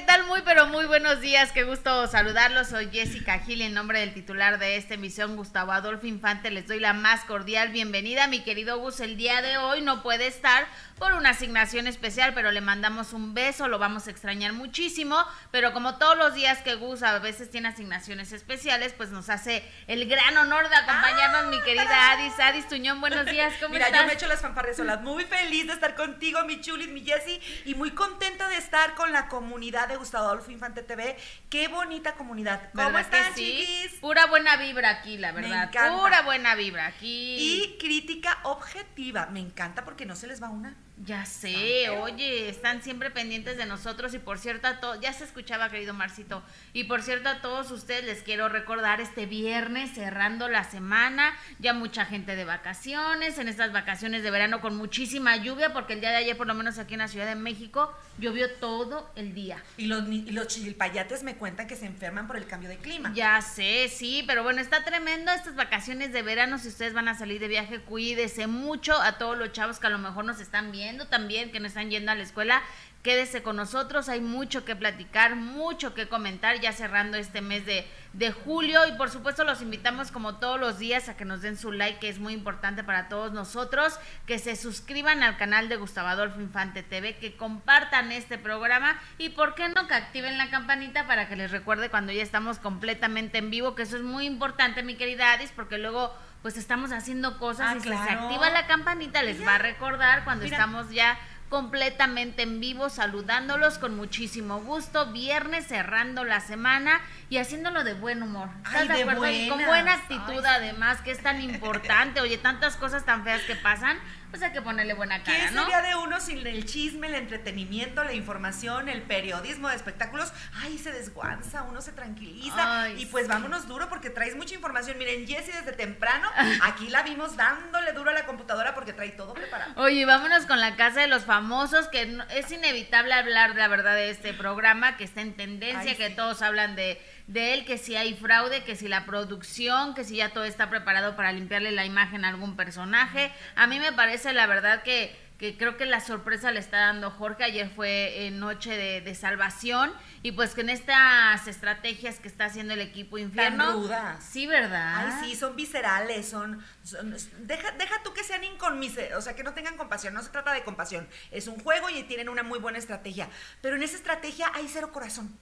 ¿qué tal? Muy, pero muy buenos días. Qué gusto saludarlos. Soy Jessica Gil, en nombre del titular de esta emisión, Gustavo Adolfo Infante. Les doy la más cordial bienvenida. Mi querido Gus, el día de hoy no puede estar por una asignación especial, pero le mandamos un beso, lo vamos a extrañar muchísimo. Pero como todos los días que Gus a veces tiene asignaciones especiales, pues nos hace el gran honor de acompañarnos, mi querida Adis. Adis Tuñón, buenos días, ¿cómo Mira, estás? yo me echo las fanfarrias solas. Muy feliz de estar contigo, mi chulis, mi Jessie, y muy contenta de estar con la comunidad de Gustavo Adolfo Infante TV. Qué bonita comunidad. ¿Cómo ¿Verdad que están, sí? chiquis? Pura buena vibra aquí, la verdad. Pura buena vibra aquí. Y crítica objetiva. Me encanta porque no se les va una. Ya sé, oye, están siempre pendientes de nosotros y por cierto a todos, ya se escuchaba querido Marcito, y por cierto a todos ustedes les quiero recordar este viernes cerrando la semana, ya mucha gente de vacaciones, en estas vacaciones de verano con muchísima lluvia, porque el día de ayer por lo menos aquí en la Ciudad de México llovió todo el día. Y los, y los chilpayates me cuentan que se enferman por el cambio de clima. Ya sé, sí, pero bueno, está tremendo estas vacaciones de verano. Si ustedes van a salir de viaje, cuídese mucho a todos los chavos que a lo mejor nos están viendo también, que no están yendo a la escuela. Quédese con nosotros, hay mucho que platicar, mucho que comentar, ya cerrando este mes de, de julio. Y por supuesto, los invitamos como todos los días a que nos den su like, que es muy importante para todos nosotros, que se suscriban al canal de Gustavo Adolfo Infante TV, que compartan este programa y, ¿por qué no?, que activen la campanita para que les recuerde cuando ya estamos completamente en vivo, que eso es muy importante, mi querida Adis, porque luego pues estamos haciendo cosas Ah, y si se activa la campanita les Ya. va a recordar cuando Mira. estamos ya completamente en vivo, saludándolos con muchísimo gusto, viernes cerrando la semana y haciéndolo de buen humor. ¿Estás Ay, de acuerdo? Y con buena actitud Ay, además, que es tan importante. Oye, tantas cosas tan feas que pasan, pues hay que ponerle buena ¿Qué cara, ¿no? sería de uno sin el chisme, el entretenimiento, la información, el periodismo de espectáculos? Ay, se desguanza, uno se tranquiliza. Ay, y pues sí. vámonos duro porque traes mucha información. Miren, Jessie desde temprano, aquí la vimos dándole duro a la computadora porque trae todo preparado. Oye, vámonos con la casa de los famosos, que no- es inevitable hablar la verdad de este programa, que está en tendencia, Ay, que sí. todos hablan de, de él, que si hay fraude, que si la producción, que si ya todo está preparado para limpiarle la imagen a algún personaje. A mí me parece la verdad que, que creo que la sorpresa le está dando Jorge. Ayer fue eh, noche de, de salvación y pues con estas estrategias que está haciendo el equipo infierno. rudas. Sí, ¿verdad? Ay, sí, son viscerales, son... son- deja, deja tú que sean inconmise, o sea, que no tengan compasión, no se trata de compasión. Es un juego y tienen una muy buena estrategia. Pero en esa estrategia hay cero corazón.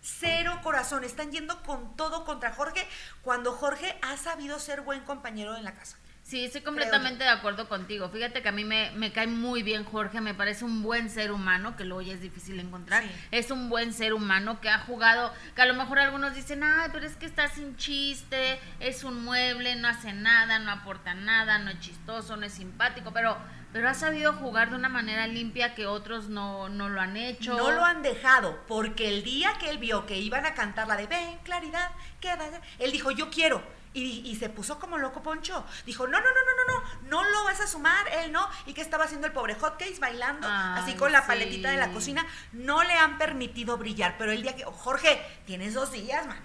Cero corazón. Están yendo con todo contra Jorge cuando Jorge ha sabido ser buen compañero en la casa. Sí, estoy completamente de acuerdo contigo. Fíjate que a mí me, me cae muy bien Jorge, me parece un buen ser humano, que luego ya es difícil encontrar. Sí. Es un buen ser humano que ha jugado, que a lo mejor algunos dicen, ay, pero es que está sin chiste, es un mueble, no hace nada, no aporta nada, no es chistoso, no es simpático, pero, pero ha sabido jugar de una manera limpia que otros no, no lo han hecho. No lo han dejado, porque el día que él vio que iban a cantar la de Ven, claridad, ¿qué va a hacer?", Él dijo, yo quiero. Y, y se puso como loco Poncho. Dijo, no, no, no, no, no, no, no lo vas a sumar, él no. ¿Y qué estaba haciendo el pobre Hotcakes bailando? Ay, así con la sí. paletita de la cocina. No le han permitido brillar. Pero el día que, Jorge, tienes dos días, man.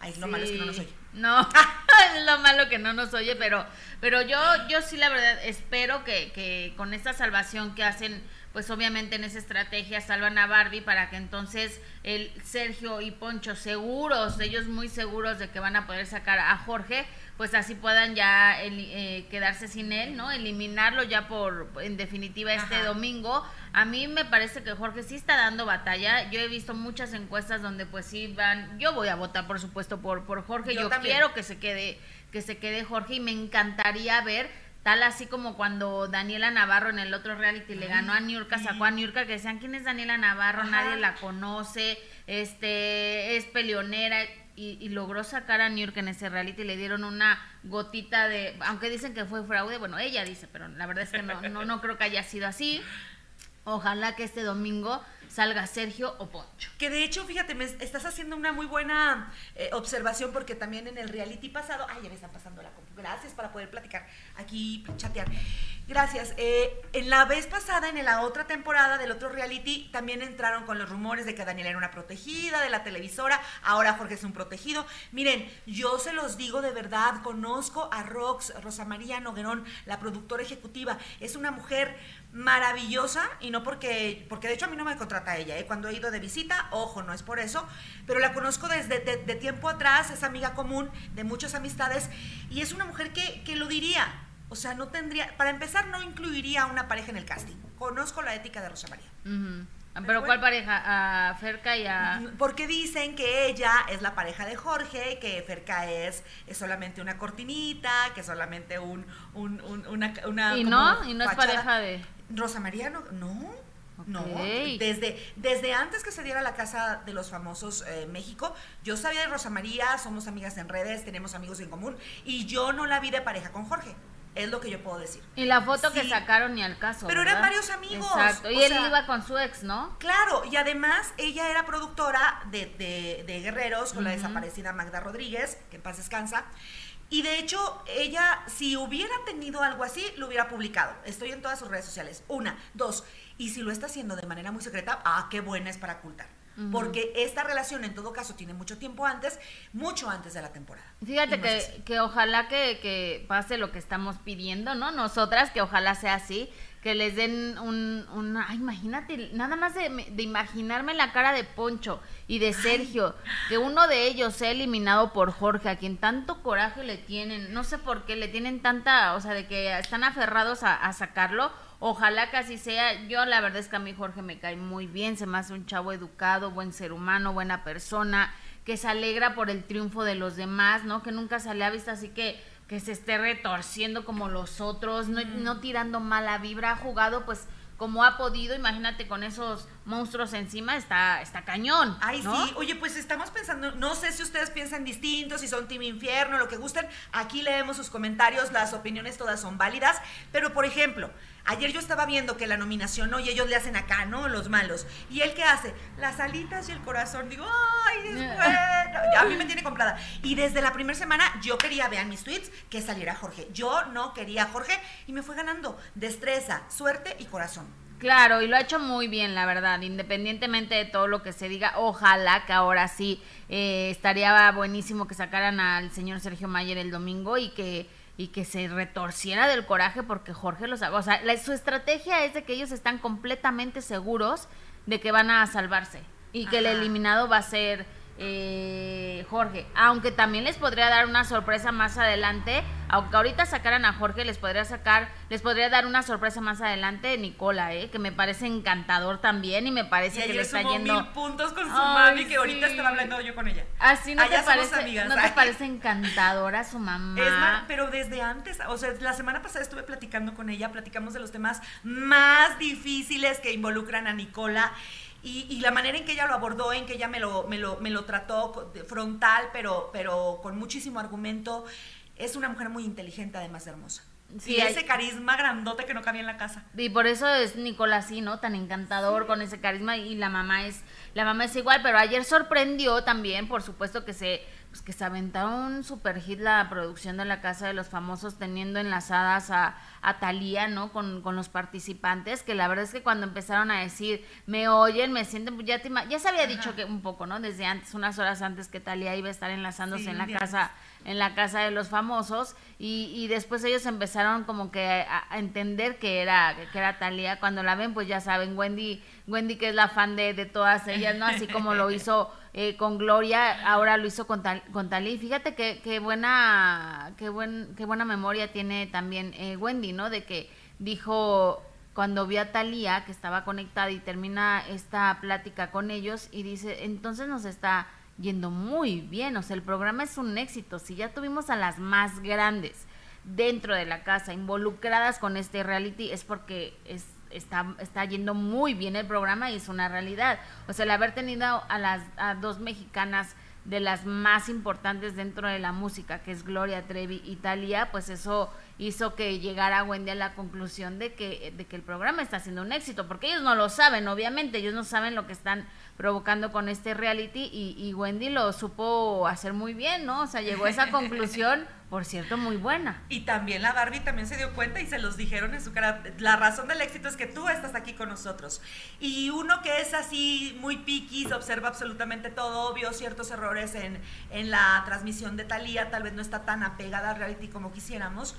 Ay, lo malo es que no nos Sí. oye. No, es lo malo que no nos oye, pero, pero yo, yo sí la verdad espero que, que con esta salvación que hacen, pues obviamente en esa estrategia salvan a Barbie para que entonces el Sergio y Poncho seguros, ellos muy seguros de que van a poder sacar a Jorge, pues así puedan ya eli- eh, quedarse sin él, ¿no? Eliminarlo ya por, en definitiva, este Ajá. domingo. A mí me parece que Jorge sí está dando batalla. Yo he visto muchas encuestas donde pues sí van, yo voy a votar por supuesto por, por Jorge. Yo quiero que se quede, que se quede Jorge y me encantaría ver tal así como cuando Daniela Navarro en el otro reality le ganó a Niurka, sacó a Niurka que decían quién es Daniela Navarro, Ajá. nadie la conoce, este es peleonera y, logró sacar a Niurka en ese reality y le dieron una gotita de, aunque dicen que fue fraude, bueno, ella dice, pero la verdad es que no, no, no creo que haya sido así. Ojalá que este domingo salga Sergio o Poncho. Que de hecho, fíjate, me estás haciendo una muy buena eh, observación porque también en el reality pasado, ay, ya me están pasando la compu, gracias para poder platicar aquí, chatear. Gracias. Eh, en la vez pasada, en la otra temporada del otro reality, también entraron con los rumores de que Daniela era una protegida de la televisora, ahora Jorge es un protegido. Miren, yo se los digo de verdad, conozco a Rox, Rosa María Noguerón, la productora ejecutiva, es una mujer maravillosa y no porque, porque de hecho a mí no me contrata ella, ¿eh? cuando he ido de visita, ojo, no es por eso, pero la conozco desde de, tiempo atrás, es amiga común de muchas amistades y es una mujer que, que lo diría, o sea, no tendría, para empezar no incluiría a una pareja en el casting, conozco la ética de Rosa María. ¿Pero cuál pareja? ¿A Ferca y a...? Porque dicen que ella es la pareja de Jorge, que Ferca es, es solamente una cortinita, que solamente un, un, una, una... ¿Y no? ¿Y no es pareja de...? Rosa María no... no. No, desde, desde antes que se diera la Casa de los Famosos eh, México, yo sabía de Rosa María, somos amigas en redes, tenemos amigos en común, y yo no la vi de pareja con Jorge. Es lo que yo puedo decir. Y la foto que sacaron ni al caso. Pero eran varios amigos. Exacto. Y él iba con su ex, ¿no? Claro, y además ella era productora de, de, Guerreros con la desaparecida Magda Rodríguez, que en paz descansa. Y de hecho, ella, si hubiera tenido algo así, lo hubiera publicado. Estoy en todas sus redes sociales. Una, dos. Y si lo está haciendo de manera muy secreta, ah, qué buena es para ocultar porque esta relación en todo caso tiene mucho tiempo antes, mucho antes de la temporada. Fíjate que, que, ojalá que, que, pase lo que estamos pidiendo, ¿no? Nosotras, que ojalá sea así, que les den un, un ay, imagínate, nada más de, de, imaginarme la cara de Poncho y de Sergio, que uno de ellos sea eliminado por Jorge, a quien tanto coraje le tienen, no sé por qué le tienen tanta, o sea, de que están aferrados a, a sacarlo Ojalá que así sea. Yo la verdad es que a mí Jorge me cae muy bien, se me hace un chavo educado, buen ser humano, buena persona, que se alegra por el triunfo de los demás, ¿no? Que nunca se le ha visto así que que se esté retorciendo como los otros, no, no tirando mala vibra, ha jugado pues como ha podido, imagínate con esos monstruos encima, está, está cañón. Ay, sí, oye, pues estamos pensando, no sé si ustedes piensan distinto, si son Team Infierno, lo que gusten, aquí leemos sus comentarios, las opiniones todas son válidas, pero por ejemplo, ayer yo estaba viendo que la nominación, ¿no? Y ellos le hacen acá, ¿no? Los malos. ¿Y él qué hace? Las alitas y el corazón, digo, ay, es bueno, a mí me tiene comprada. Y desde la primera semana yo quería, vean mis tweets, que saliera Jorge. Yo no quería Jorge y me fue ganando destreza, suerte y corazón. Claro, y lo ha hecho muy bien, la verdad, independientemente de todo lo que se diga, ojalá que ahora sí eh, estaría buenísimo que sacaran al señor Sergio Mayer el domingo y que y que se retorciera del coraje porque Jorge los o sea, su estrategia es de que ellos están completamente seguros de que van a salvarse y que el eliminado va a ser eh, Jorge. Aunque también les podría dar una sorpresa más adelante. Aunque ahorita sacaran a Jorge, les podría sacar, les podría dar una sorpresa más adelante Nicola, ¿eh? que me parece encantador también y me parece que le está yendo. mil puntos con su mami, que ahorita estaba hablando yo con ella. Así no te parece, no te parece encantadora su mamá. pero desde antes, o sea, la semana pasada estuve platicando con ella, platicamos de los temas más difíciles que involucran a Nicola. Y, la manera en que ella lo abordó, en que ella me lo, me lo, me lo trató frontal, pero, pero con muchísimo argumento, es una mujer muy inteligente, además hermosa. Sí, y ese carisma grandote que no cabía en la casa. Y por eso es Nicolás, ¿no? Tan encantador con ese carisma y la mamá es la mamá es igual, pero ayer sorprendió también, por supuesto que se pues que se aventaron un super hit la producción de la Casa de los Famosos teniendo enlazadas a, a Talía, ¿no? Con, con, los participantes, que la verdad es que cuando empezaron a decir, me oyen, me sienten, pues ya, te, ya se había dicho que un poco, ¿no? Desde antes, unas horas antes que Talía iba a estar enlazándose en la casa en la casa de los famosos y, y después ellos empezaron como que a, entender que era que era Talía cuando la ven pues ya saben Wendy Wendy que es la fan de, de todas ellas no así como lo hizo eh, con Gloria, ahora lo hizo con, tal, con Talí. Fíjate qué buena, qué, buen, qué buena memoria tiene también eh, Wendy, ¿no? De que dijo cuando vio a Talía que estaba conectada y termina esta plática con ellos y dice, entonces nos está yendo muy bien, o sea, el programa es un éxito, si ya tuvimos a las más grandes dentro de la casa involucradas con este reality es porque es está, está yendo muy bien el programa y es una realidad. O sea, el haber tenido a las a dos mexicanas de las más importantes dentro de la música, que es Gloria Trevi y Talía, pues eso hizo que llegara Wendy a la conclusión de que, de que el programa está siendo un éxito, porque ellos no lo saben, obviamente, ellos no saben lo que están provocando con este reality y, y Wendy lo supo hacer muy bien, ¿no? O sea, llegó a esa conclusión por cierto, muy buena. Y también la Barbie también se dio cuenta y se los dijeron en su cara. La razón del éxito es que tú estás aquí con nosotros. Y uno que es así muy piqui, se observa absolutamente todo, vio ciertos errores en, en la transmisión de Talía, tal vez no está tan apegada al reality como quisiéramos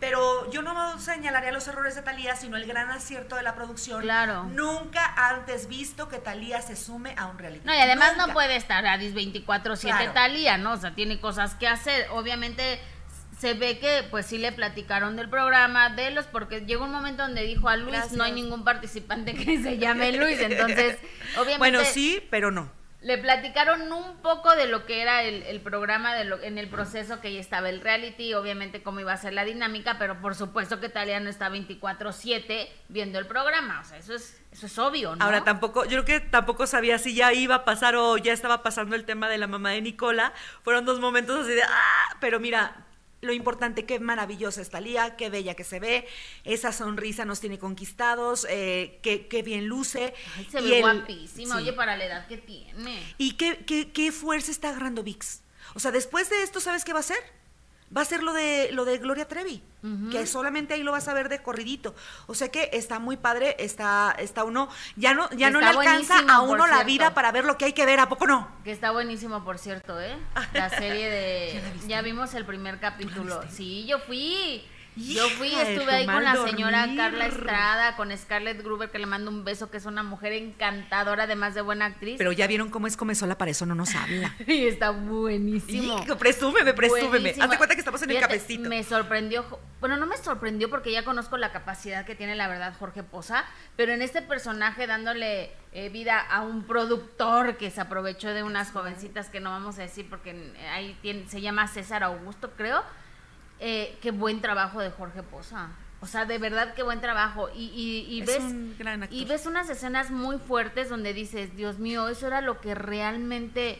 pero yo no señalaría los errores de Talía, sino el gran acierto de la producción. Claro. Nunca antes visto que Talía se sume a un reality. No, y además Nunca. no puede estar a 24-7 Claro. Talía, ¿no? O sea, tiene cosas que hacer. Obviamente se ve que pues sí le platicaron del programa, de los, porque llegó un momento donde dijo a Luis, Gracias. no hay ningún participante que se llame Luis, entonces obviamente Bueno, sí, pero no. Le platicaron un poco de lo que era el, programa, de lo, en el proceso que ya estaba el reality, obviamente cómo iba a ser la dinámica, pero por supuesto que Talía no está 24/7 viendo el programa, o sea, eso es, eso es obvio, ¿no? Ahora tampoco, yo creo que tampoco sabía si ya iba a pasar o ya estaba pasando el tema de la mamá de Nicola. Fueron dos momentos así de ¡ah! Pero mira, lo importante, qué maravillosa es Talía, qué bella que se ve, esa sonrisa nos tiene conquistados, eh, qué, qué bien luce. Ay, se y ve el- guapísima, sí. oye, para la edad que tiene. ¿Y qué, qué, qué fuerza está agarrando VIX? O sea, después de esto, ¿sabes qué va a hacer? Va a ser lo de lo de Gloria Trevi, que solamente ahí lo vas a ver de corridito. O sea que está muy padre, está, está uno, ya no, ya no le alcanza a uno la vida para ver lo que hay que ver, ¿a poco no? Que está buenísimo, por cierto, ¿eh? La serie de... ¿Ya vimos el primer capítulo. Sí, yo fui. Yo fui, estuve tu ahí con la señora. Carla Estrada, con Scarlett Gruber, que le mando un beso, que es una mujer encantadora, además de buena actriz. Pero ya vieron cómo es Comesola, para eso no nos habla. y está buenísimo. Hijo, presúmeme, presúmeme. Hazte cuenta que estamos en el cafecito. Me sorprendió, bueno, no me sorprendió porque ya conozco la capacidad que tiene la verdad Jorge Poza, pero en este personaje dándole eh, vida a un productor que se aprovechó de unas jovencitas que no vamos a decir porque eh, ahí tiene, se llama César Augusto, creo. Eh, qué buen trabajo de Jorge Poza. O sea, de verdad qué buen trabajo. Y, y, y Es ves un gran actor. y ves unas escenas muy fuertes donde dices, Dios mío, eso era lo que realmente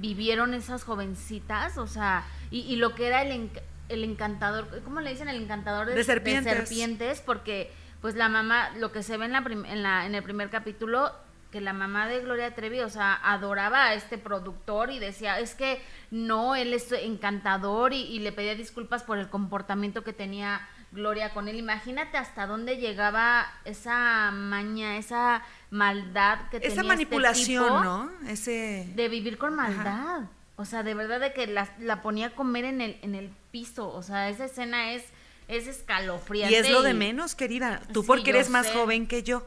vivieron esas jovencincitas, o sea, y, y lo que era el, enc- el encantador, ¿cómo le dicen? El encantador de, De serpientes. serpientes, porque pues la mamá, lo que se ve en, la prim- en, la, en el primer capítulo, que la mamá de Gloria Trevi, o sea, adoraba a este productor y decía, es que no, él es encantador y, y le pedía disculpas por el comportamiento que tenía Gloria con él. Imagínate hasta dónde llegaba esa maña, esa maldad que tenía Esa este manipulación, tipo ¿no? Ese... de vivir con maldad. O sea, de verdad de que la, la ponía a comer en el, en el piso. O sea, esa escena es, es escalofriante. Y es lo de menos, querida. Tú Sí, porque eres más joven que yo.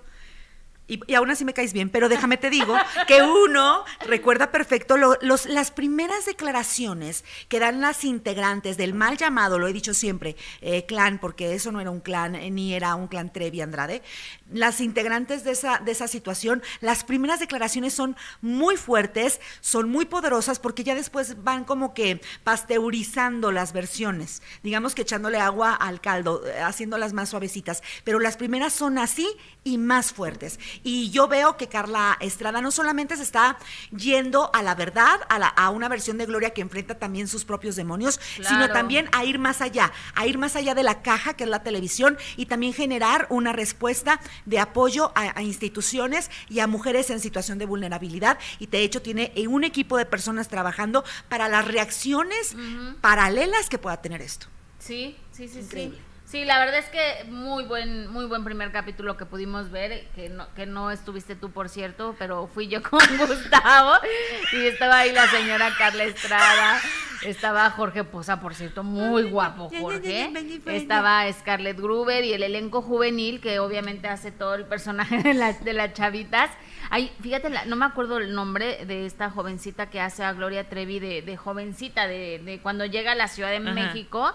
Y, aún así me caes bien, pero déjame te digo que uno recuerda perfecto lo- los, las primeras declaraciones que dan las integrantes del mal llamado, lo he dicho siempre, eh, clan, porque eso no era un clan, eh, ni era un clan Trevi Andrade. Las integrantes de esa, de esa situación, las primeras declaraciones son muy fuertes, son muy poderosas, porque ya después van como que pasteurizando las versiones, digamos que echándole agua al caldo, eh, haciéndolas más suavecitas, pero las primeras son así y más fuertes. Y yo veo que Carla Estrada no solamente se está yendo a la verdad, a, la- a una versión de Gloria que enfrenta también sus propios demonios, sino también a ir más allá, a ir más allá de la caja que es la televisión y también generar una respuesta de apoyo a, a instituciones y a mujeres en situación de vulnerabilidad. Y de hecho tiene eh, un equipo de personas trabajando para las reacciones paralelas que pueda tener esto. Sí, sí, sí, Increíble. sí. Sí, la verdad es que muy buen, muy buen primer capítulo que pudimos ver, que no, que no estuviste tú, por cierto, pero fui yo con Gustavo y estaba ahí la señora Carla Estrada, estaba Jorge Poza, por cierto, muy guapo Jorge, estaba Scarlett Gruber y el elenco juvenil que obviamente hace todo el personaje de, las de las chavitas. Ay, fíjate, la- no me acuerdo el nombre de esta jovencita que hace a Gloria Trevi de, de jovencita, de, de cuando llega a la Ciudad de Ajá. México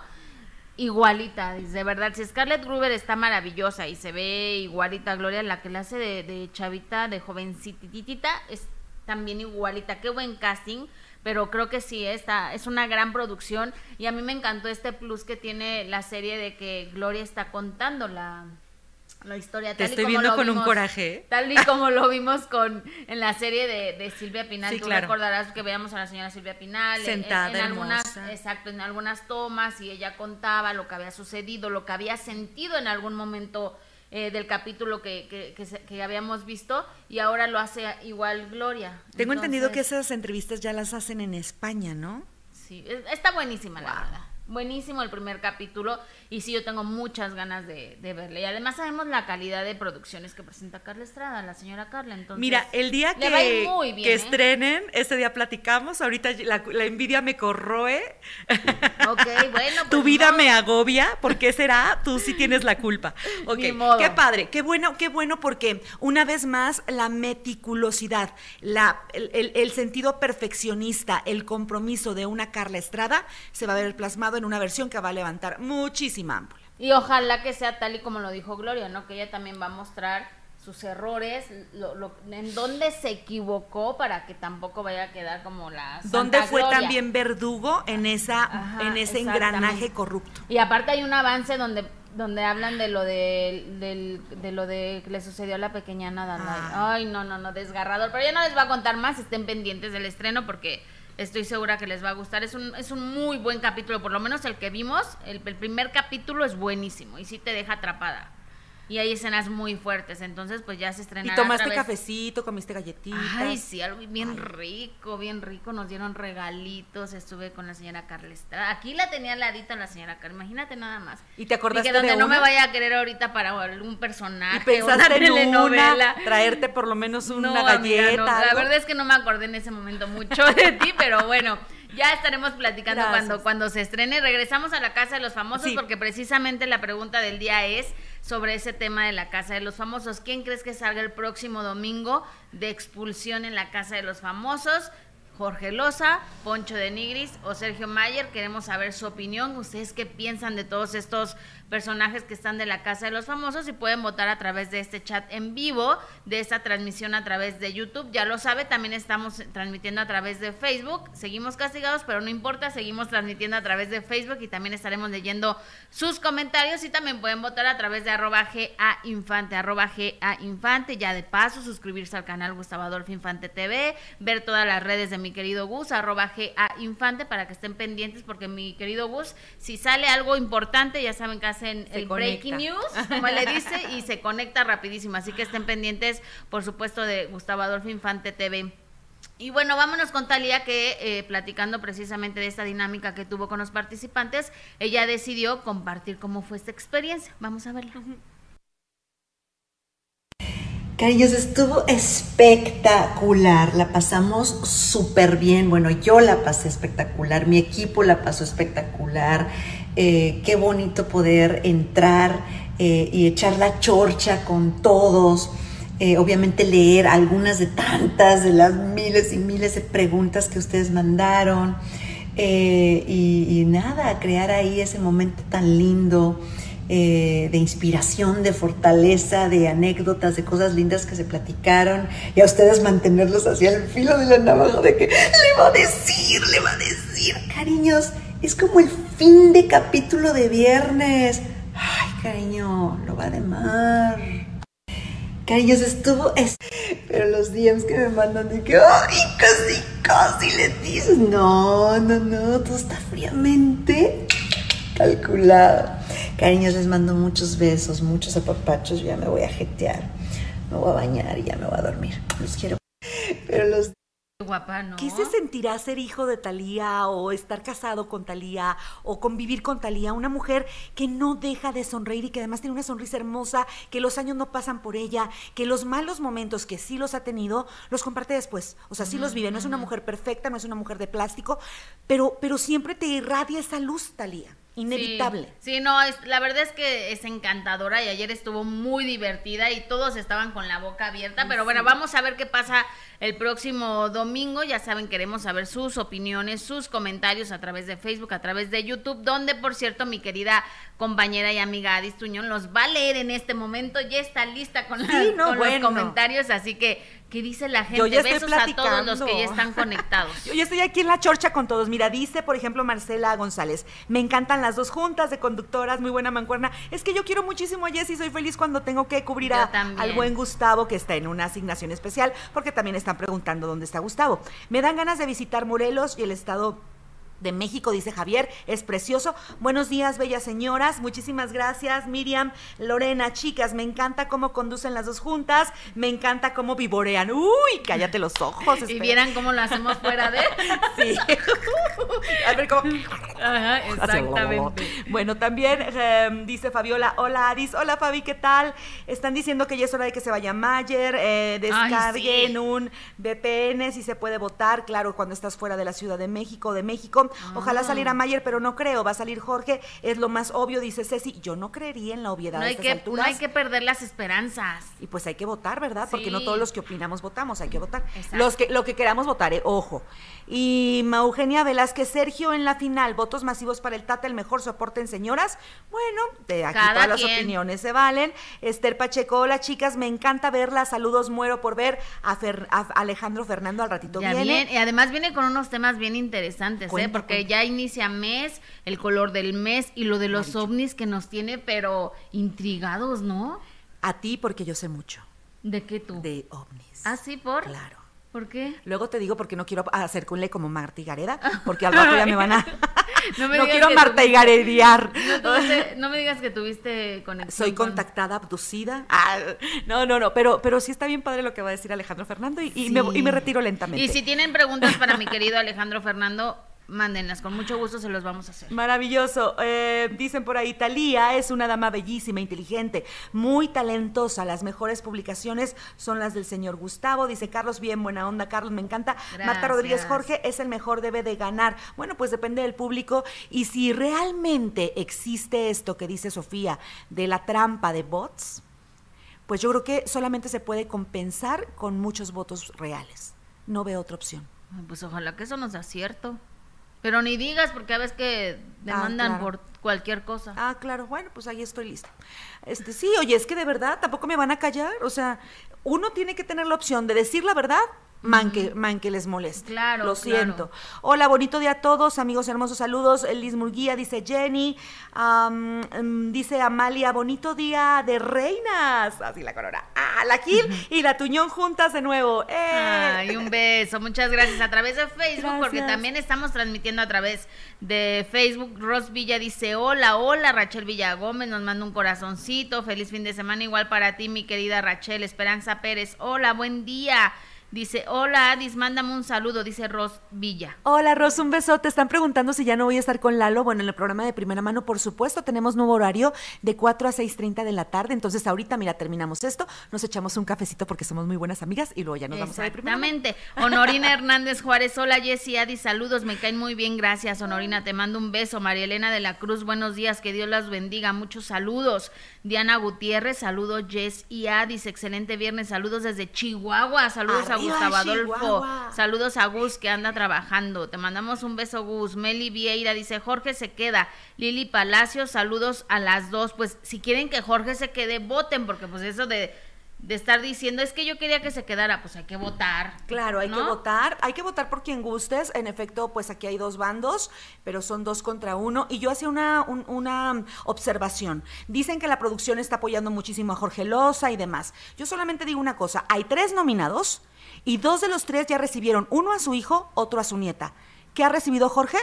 igualita, de verdad. Si Scarlett Gruber está maravillosa y se ve igualita Gloria, la que la hace de, de chavita, de jovencititita, es también igualita. Qué buen casting, pero creo que sí, esta es una gran producción y a mí me encantó este plus que tiene la serie de que Gloria está contando la, la historia. Te tal y estoy como viendo lo con un coraje, ¿eh? Tal y como lo vimos con en la serie de, de Silvia Pinal. Sí, Tú claro. recordarás que veíamos a la señora Silvia Pinal en- en- Sentada, en, algunas, hermosa. exacto, en algunas tomas y ella contaba lo que había sucedido, lo que había sentido en algún momento eh, del capítulo que, que, que habíamos visto y ahora lo hace igual Gloria. Tengo entendido que esas entrevistas ya las hacen en España, ¿no? Sí, es- está buenísima la verdad. Buenísimo el primer capítulo y sí, yo tengo muchas ganas de, verle. Y además sabemos la calidad de producciones que presenta Carla Estrada, la señora Carla. Entonces, Mira, el día que, que ¿eh? estrenen, ese día platicamos, ahorita la, envidia me corroe. Ok, bueno. tu pues vida me agobia, ¿por qué será? Tú sí tienes la culpa. Ok, qué padre, qué bueno, qué bueno porque una vez más la meticulosidad, la, el, el sentido perfeccionista, el compromiso de una Carla Estrada se va a ver plasmado en una versión que va a levantar muchísima ámpula. Y ojalá que sea tal y como lo dijo Gloria, ¿no? Que ella también va a mostrar sus errores, en dónde se equivocó para que tampoco vaya a quedar como la ¿Dónde fue también verdugo en esa en ese engranaje corrupto? Y aparte hay un avance donde donde hablan de lo de, de lo de que le sucedió a la pequeña nada ah. Ay, no, no, no, desgarrador. Pero ya no les va a contar más, estén pendientes del estreno porque Estoy segura que les va a gustar. Es un, es un muy buen capítulo, por lo menos el que vimos, el, el primer capítulo es buenísimo y sí te deja atrapada y hay escenas muy fuertes, entonces pues ya se estrenará ¿Y tomaste cafecito, comiste galletitas? Ay, sí, algo bien rico, bien rico, nos dieron regalitos, estuve con la señora Carles. Aquí la tenía al ladito la señora Carles, imagínate nada más. ¿Y te acordaste que donde no me vaya a querer ahorita para algún personaje ¿Y pensaste en una, traerte por lo menos una galleta? La verdad es que no me acordé en ese momento mucho de ti, pero bueno ya estaremos platicando cuando, cuando se estrene. Regresamos a la Casa de los Famosos porque precisamente la pregunta del día es sobre ese tema de la Casa de los Famosos. ¿Quién crees que salga el próximo domingo de expulsión en la Casa de los Famosos? Jorge Loza, Poncho de Nigris o Sergio Mayer. Queremos saber su opinión. ¿Ustedes qué piensan de todos estos personajes que están de la Casa de los Famosos y pueden votar a través de este chat en vivo, de esta transmisión a través de YouTube. Ya lo sabe, también estamos transmitiendo a través de Facebook. Seguimos castigados, pero no importa, seguimos transmitiendo a través de Facebook y también estaremos leyendo sus comentarios y también pueden votar a través de arroba GA Infante, arroba GA Infante. Ya de paso, suscribirse al canal Gustavo Adolfo Infante TV, ver todas las redes de mi querido Gus, arroba GA Infante, para que estén pendientes porque mi querido Gus, si sale algo importante, ya saben que en el breaking news, como le dice, y se conecta rapidísimo. Así que estén pendientes, por supuesto, de Gustavo Adolfo Infante TV. Y bueno, vámonos con Talía que eh, platicando precisamente de esta dinámica que tuvo con los participantes, ella decidió compartir cómo fue esta experiencia. Vamos a verlo. Cariños, estuvo espectacular, la pasamos súper bien, bueno, yo la pasé espectacular, mi equipo la pasó espectacular, eh, qué bonito poder entrar eh, y echar la chorcha con todos, eh, obviamente leer algunas de tantas, de las miles y miles de preguntas que ustedes mandaron, y, nada, crear ahí ese momento tan lindo. De inspiración, de fortaleza, de anécdotas, de cosas lindas que se platicaron y a ustedes mantenerlos hacia el filo de la navaja de que le va a decir, le va a decir, cariños, es como el fin de capítulo de viernes. Ay, cariño, lo va de mar. Cariños, estuvo. Es... Pero los DMs que me mandan de que. ¡Ay, casi, casi le dices! No, no, no, todo está fríamente calculado. Cariños, les mando muchos besos, muchos apapachos. Ya me voy a jetear, me voy a bañar y ya me voy a dormir. Los quiero. Pero los Guapa, ¿no? ¿Qué se sentirá ser hijo de Talía o estar casado con Talía o convivir con Talía? Una mujer que no deja de sonreír y que además tiene una sonrisa hermosa, que los años no pasan por ella, que los malos momentos que sí los ha tenido, los comparte después. O sea, sí los vive. No es una mujer perfecta, no es una mujer de plástico, pero, pero siempre te irradia esa luz, Talía inevitable. Sí, no, es, la verdad es que es encantadora y ayer estuvo muy divertida y todos estaban con la boca abierta, pero bueno, vamos a ver qué pasa el próximo domingo. Ya saben, queremos saber sus opiniones, sus comentarios a través de Facebook, a través de YouTube, donde por cierto mi querida compañera y amiga Adis Tuñón los va a leer en este momento, ya está lista con, los comentarios, así que ¿Qué dice la gente? Yo ya Besos a todos los que ya están conectados. Yo ya estoy aquí en la chorcha con todos. Mira, dice, por ejemplo, Marcela González, me encantan las dos juntas de conductoras, muy buena mancuerna. Es que yo quiero muchísimo a Jessy, soy feliz cuando tengo que cubrir a, al buen Gustavo, que está en una asignación especial, porque también están preguntando dónde está Gustavo. Me dan ganas de visitar Morelos y el estado de México, dice Javier, es precioso. Buenos días, bellas señoras, muchísimas gracias, Miriam, Lorena, chicas, me encanta cómo conducen las dos juntas, me encanta cómo vivorean. Uy, cállate los ojos. Y vieran cómo lo hacemos fuera de. sí. A ver cómo. Ajá, exactamente. Bueno, también em, dice Fabiola, hola Aris, hola Fabi, ¿qué tal? Están diciendo que ya es hora de que se vaya Mayer, eh, descarguen un VPN si se puede votar, claro, cuando estás fuera de la Ciudad de México, de México. Ojalá Ah. saliera Mayer, pero no creo, va a salir Jorge, es lo más obvio, dice Ceci. Yo no creería en la obviedad No hay, estas que, alturas. no hay que perder las esperanzas. Y pues hay que votar, ¿verdad? Porque no todos los que opinamos votamos, hay que votar. Exacto. Los que, lo que queramos votar, eh, ojo. Y Eugenia Velázquez, Sergio en la final, votos masivos para el Tata, el mejor soporte en señoras. Bueno, de aquí Cada todas las opiniones se valen. Esther Pacheco, hola chicas, me encanta verla. Saludos, muero por ver a, Fer- a Alejandro Fernando al ratito Ya viene. bien, y además viene con unos temas bien interesantes, ¿eh? Porque ya inicia mes, el color del mes y lo de los ovnis que nos tiene, pero intrigados, ¿no? A ti, porque yo sé mucho ¿De qué tú? de ovnis. ¿Ah, sí, por? Claro. ¿Por qué? Luego te digo porque no quiero hacer cunle como Marta y Gareda, porque al rato ya me van a... No no, me digas quiero Marta y Garedear. No, no me digas que tuviste conexión. Soy con- contactada, abducida. Ah, no, no, no, pero, pero sí está bien padre lo que va a decir Alejandro Fernando y, y Sí. me, y me retiro lentamente. Y si tienen preguntas para mi querido Alejandro Fernando, mándenlas. Con mucho gusto se los vamos a hacer. Maravilloso. Eh, dicen por ahí, Talía es una dama bellísima, inteligente, muy talentosa. Las mejores publicaciones son las del señor Gustavo. Dice Carlos, bien, buena onda, Carlos, me encanta. Marta. Rodríguez Jorge es el mejor, debe de ganar. Bueno, pues depende del público. Y si realmente existe esto que dice Sofía de la trampa de bots, pues yo creo que solamente se puede compensar con muchos votos reales. No veo otra opción. Pues ojalá que eso nos sea cierto. Pero ni digas, porque a veces que demandan Ah, claro. por cualquier cosa. Ah, claro, bueno, pues ahí estoy lista. Este, sí, oye, es que de verdad tampoco me van a callar. O sea, uno tiene que tener la opción de decir la verdad, man que, man que les moleste. Claro, Lo claro. siento. Hola, bonito día a todos, amigos hermosos, saludos. Liz Murguía, dice Jenny. Mm, dice Amalia, bonito día de reinas. Así la corona. Ah, la Gil y la Tuñón juntas de nuevo. ¡Eh! Ay, un beso, muchas gracias. A través de Facebook, porque también estamos transmitiendo a través de Facebook. Ros Villa dice, hola, hola, Rachel Villa Gómez nos manda un corazoncito. Feliz fin de semana igual para ti, mi querida Rachel. Esperanza Pérez, hola, buen día. Dice, hola, Adis, mándame un saludo, dice Ros Villa. Hola, Ros, un beso. Te están preguntando si ya no voy a estar con Lalo. Bueno, en el programa de primera mano, por supuesto, tenemos nuevo horario de 4 a 6.30 de la tarde. Entonces, ahorita, mira, terminamos esto, nos echamos un cafecito porque somos muy buenas amigas y luego ya nos vamos a ver primera mano. Exactamente. Honorina Hernández Juárez, hola Jessy Adi, saludos, me caen muy bien, gracias Honorina, te mando un beso. María Elena de la Cruz, buenos días, que Dios las bendiga, muchos saludos. Diana Gutiérrez, saludos Jess y Adis, excelente viernes, saludos desde Chihuahua, saludos Arriba, a Gustavo Adolfo, saludos a Gus que anda trabajando, te mandamos un beso Gus. Meli Vieira dice, Jorge se queda. Lili Palacios, saludos a las dos, pues si quieren que Jorge se quede, voten, porque pues eso de... De estar diciendo, es que yo quería que se quedara, pues hay que votar. Claro, hay que votar, hay que votar por quien gustes. En efecto, pues aquí hay dos bandos, pero son dos contra uno. Y yo hacía una, un- una observación. Dicen que la producción está apoyando muchísimo a Jorge Loza y demás. Yo solamente digo una cosa, hay tres nominados y dos de los tres ya recibieron, uno a su hijo, otro a su nieta. ¿Qué ha recibido Jorge?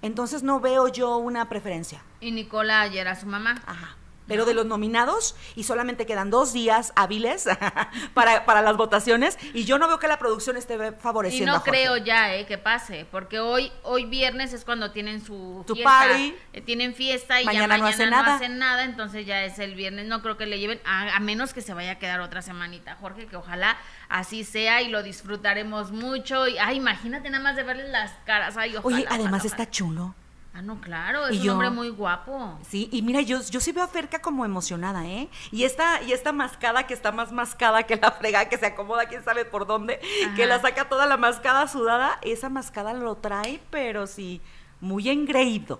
Entonces no veo yo una preferencia. Y Nicola ayer a su mamá. Ajá. Pero de los nominados, y solamente quedan dos días hábiles para, para las votaciones, y yo no veo que la producción esté Y favoreciendo a no Jorge. creo ya eh, que pase, porque hoy hoy viernes es cuando tienen su Tu fiesta, party. eh, tienen fiesta y Mañana ya no mañana hace no nada. hacen nada, entonces ya es el viernes. No creo que le lleven, a, a menos que se vaya a quedar otra semanita, Jorge, que ojalá así sea y lo disfrutaremos mucho. Y, ay, imagínate nada más de verle las caras. Ay, ojalá, Oye, además ojalá. está chulo. Ah, no, claro, es Y un yo- hombre muy guapo. Sí, y mira, yo, yo sí veo a Ferca como emocionada, ¿eh? Y esta, y esta mascada que está más mascada que la fregada, que se acomoda quién sabe por dónde, que la saca toda la mascada sudada, esa mascada lo trae, pero sí, muy engreído.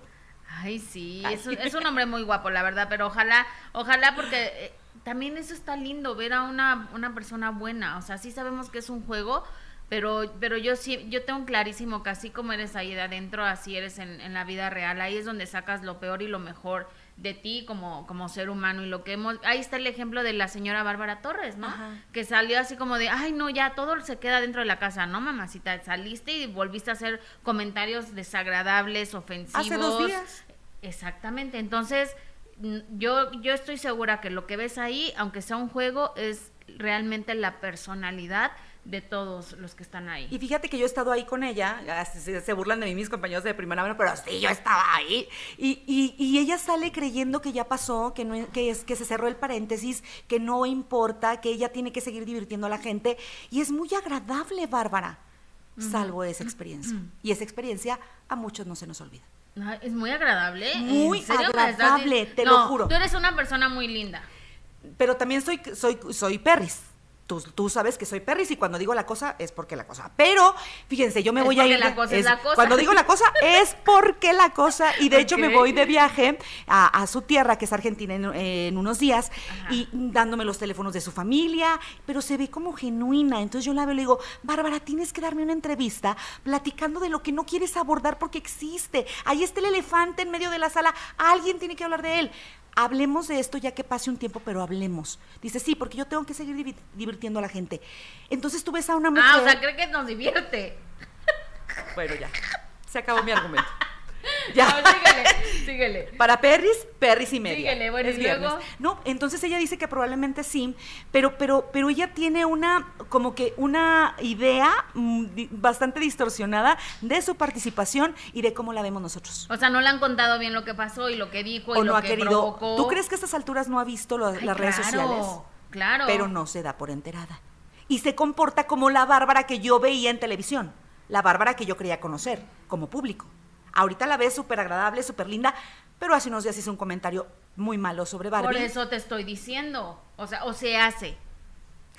Ay, sí, Ay. Es, un, es un hombre muy guapo, la verdad, pero ojalá, ojalá porque eh, también eso está lindo, ver a una, una persona buena, o sea, sí sabemos que es un juego, pero, pero yo sí, yo tengo clarísimo que así como eres ahí de adentro, así eres en, en la vida real, ahí es donde sacas lo peor y lo mejor de ti como, como ser humano y lo que hemos, ahí está el ejemplo de la señora Bárbara Torres, ¿no? Ajá. Que salió así como de, ay no, ya todo se queda dentro de la casa, no mamacita, saliste y volviste a hacer comentarios desagradables, ofensivos. Hace dos días. Exactamente, entonces n- yo, yo estoy segura que lo que ves ahí, aunque sea un juego, es realmente la personalidad de todos los que están ahí. Y fíjate que yo he estado ahí con ella, se, burlan de mí mis compañeros de primera pero sí, yo estaba ahí. Y, y, ella sale creyendo que ya pasó, que, no, que, es, que se cerró el paréntesis, que no importa, que ella tiene que seguir divirtiendo a la gente. Y es muy agradable, Bárbara, salvo esa experiencia. Y esa experiencia a muchos no se nos olvida. es muy agradable. Muy agradable, te lo juro. Tú eres una persona muy linda. Pero también soy, soy, soy perris. Tú, sabes que soy perris y cuando digo la cosa es porque la cosa. Pero fíjense, yo me voy a ir. La cosa es, la cosa. Cuando digo la cosa es porque la cosa. Y de hecho me voy de viaje a, su tierra, que es Argentina, en, unos días, y dándome los teléfonos de su familia, pero se ve como genuina. Entonces yo la veo y le digo, Bárbara, tienes que darme una entrevista platicando de lo que no quieres abordar porque existe. Ahí está el elefante en medio de la sala. Alguien tiene que hablar de él hablemos de esto ya que pase un tiempo, pero hablemos. Dice, sí, porque yo tengo que seguir divirtiendo a la gente. Entonces tú ves a una mujer... Ah, o sea, cree que nos divierte. Bueno, ya. Se acabó mi argumento. Ya. síguele, síguele. Para Perris, Perris y media. Síguele, bueno, es y luego. No, entonces ella dice que probablemente sí, pero, pero, pero ella tiene una, como que una idea mm, bastante distorsionada de su participación y de cómo la vemos nosotros. O sea, no le han contado bien lo que pasó y lo que dijo y lo no ha querido. ¿Tú crees que a estas alturas no ha visto las redes sociales? Claro. Pero no se da por enterada. Y se comporta como la Bárbara que yo veía en televisión, la Bárbara que yo creía conocer como público. Ahorita la ves súper agradable, súper linda, pero hace unos días hizo un comentario muy malo sobre Barbie. Por eso te estoy diciendo. O sea, o se hace.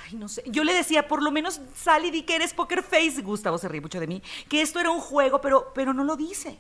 Ay, no sé. Yo le decía, por lo menos sal y di que eres poker face. Gustavo se ríe mucho de mí. Que esto era un juego, pero, pero no lo dice.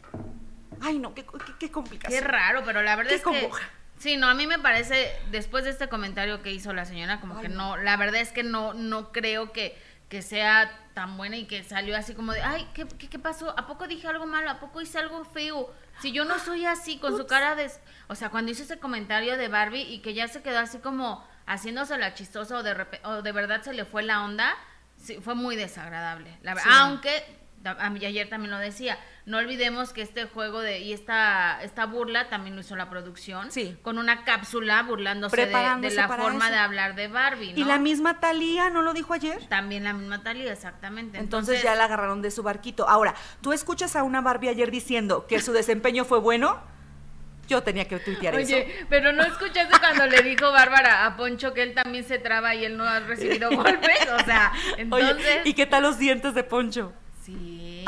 Ay, no, qué, qué, complicación. Qué raro, pero la verdad es que. Sí, no, a mí me parece, después de este comentario que hizo la señora, como que no, la verdad es que no, no creo que que sea tan buena y que salió así como de, ay, ¿qué, qué, pasó? ¿A poco dije algo malo? ¿A poco hice algo feo? Si yo no soy así, con su cara de... O sea, cuando hizo ese comentario de Barbie y que ya se quedó así como haciéndose la chistosa o de, o de verdad se le fue la onda, sí, fue muy desagradable. La Aunque a mí ayer también lo decía, no olvidemos que este juego de y esta esta burla también lo hizo la producción, sí. con una cápsula burlándose de, la forma de hablar de Barbie, Y la misma Talía, ¿no lo dijo ayer? También la misma Talía, exactamente. Entonces, ya la agarraron de su barquito. Ahora, ¿tú escuchas a una Barbie ayer diciendo que su desempeño fue bueno? Yo tenía que tuitear eso. Oye, pero no escuchaste cuando le dijo Bárbara a Poncho que él también se traba y él no ha recibido golpes, o sea, entonces... ¿y qué tal los dientes de Poncho?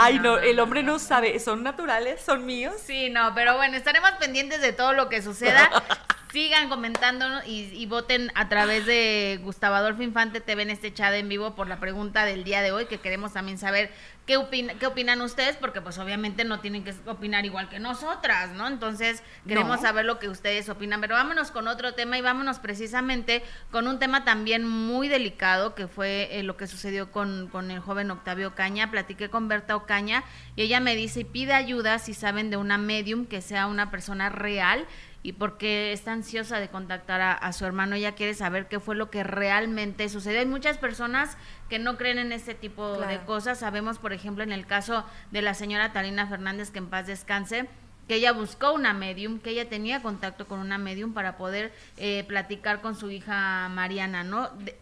Ay, no, el hombre no sabe, son naturales, son míos. Sí, no, pero bueno, estaremos pendientes de todo lo que suceda. Sigan comentando y, voten a través de Gustavo Adolfo Infante TV en este chat en vivo por la pregunta del día de hoy, que queremos también saber qué, qué opinan ustedes, porque pues obviamente no tienen que opinar igual que nosotras, ¿no? Entonces queremos saber lo que ustedes opinan. Pero vámonos con otro tema y vámonos precisamente con un tema también muy delicado, que fue eh, lo que sucedió con, con el joven Octavio Caña. Platiqué con Berta Ocaña y ella me dice y pide ayuda si saben de una medium que sea una persona real y porque está ansiosa de contactar a, su hermano, ella quiere saber qué fue lo que realmente sucedió. Hay muchas personas que no creen en este tipo de cosas. Sabemos, por ejemplo, en el caso de la señora Talina Fernández, que en paz descanse, que ella buscó una medium, que ella tenía contacto con una medium para poder eh, platicar con su hija Mariana, ¿no? De,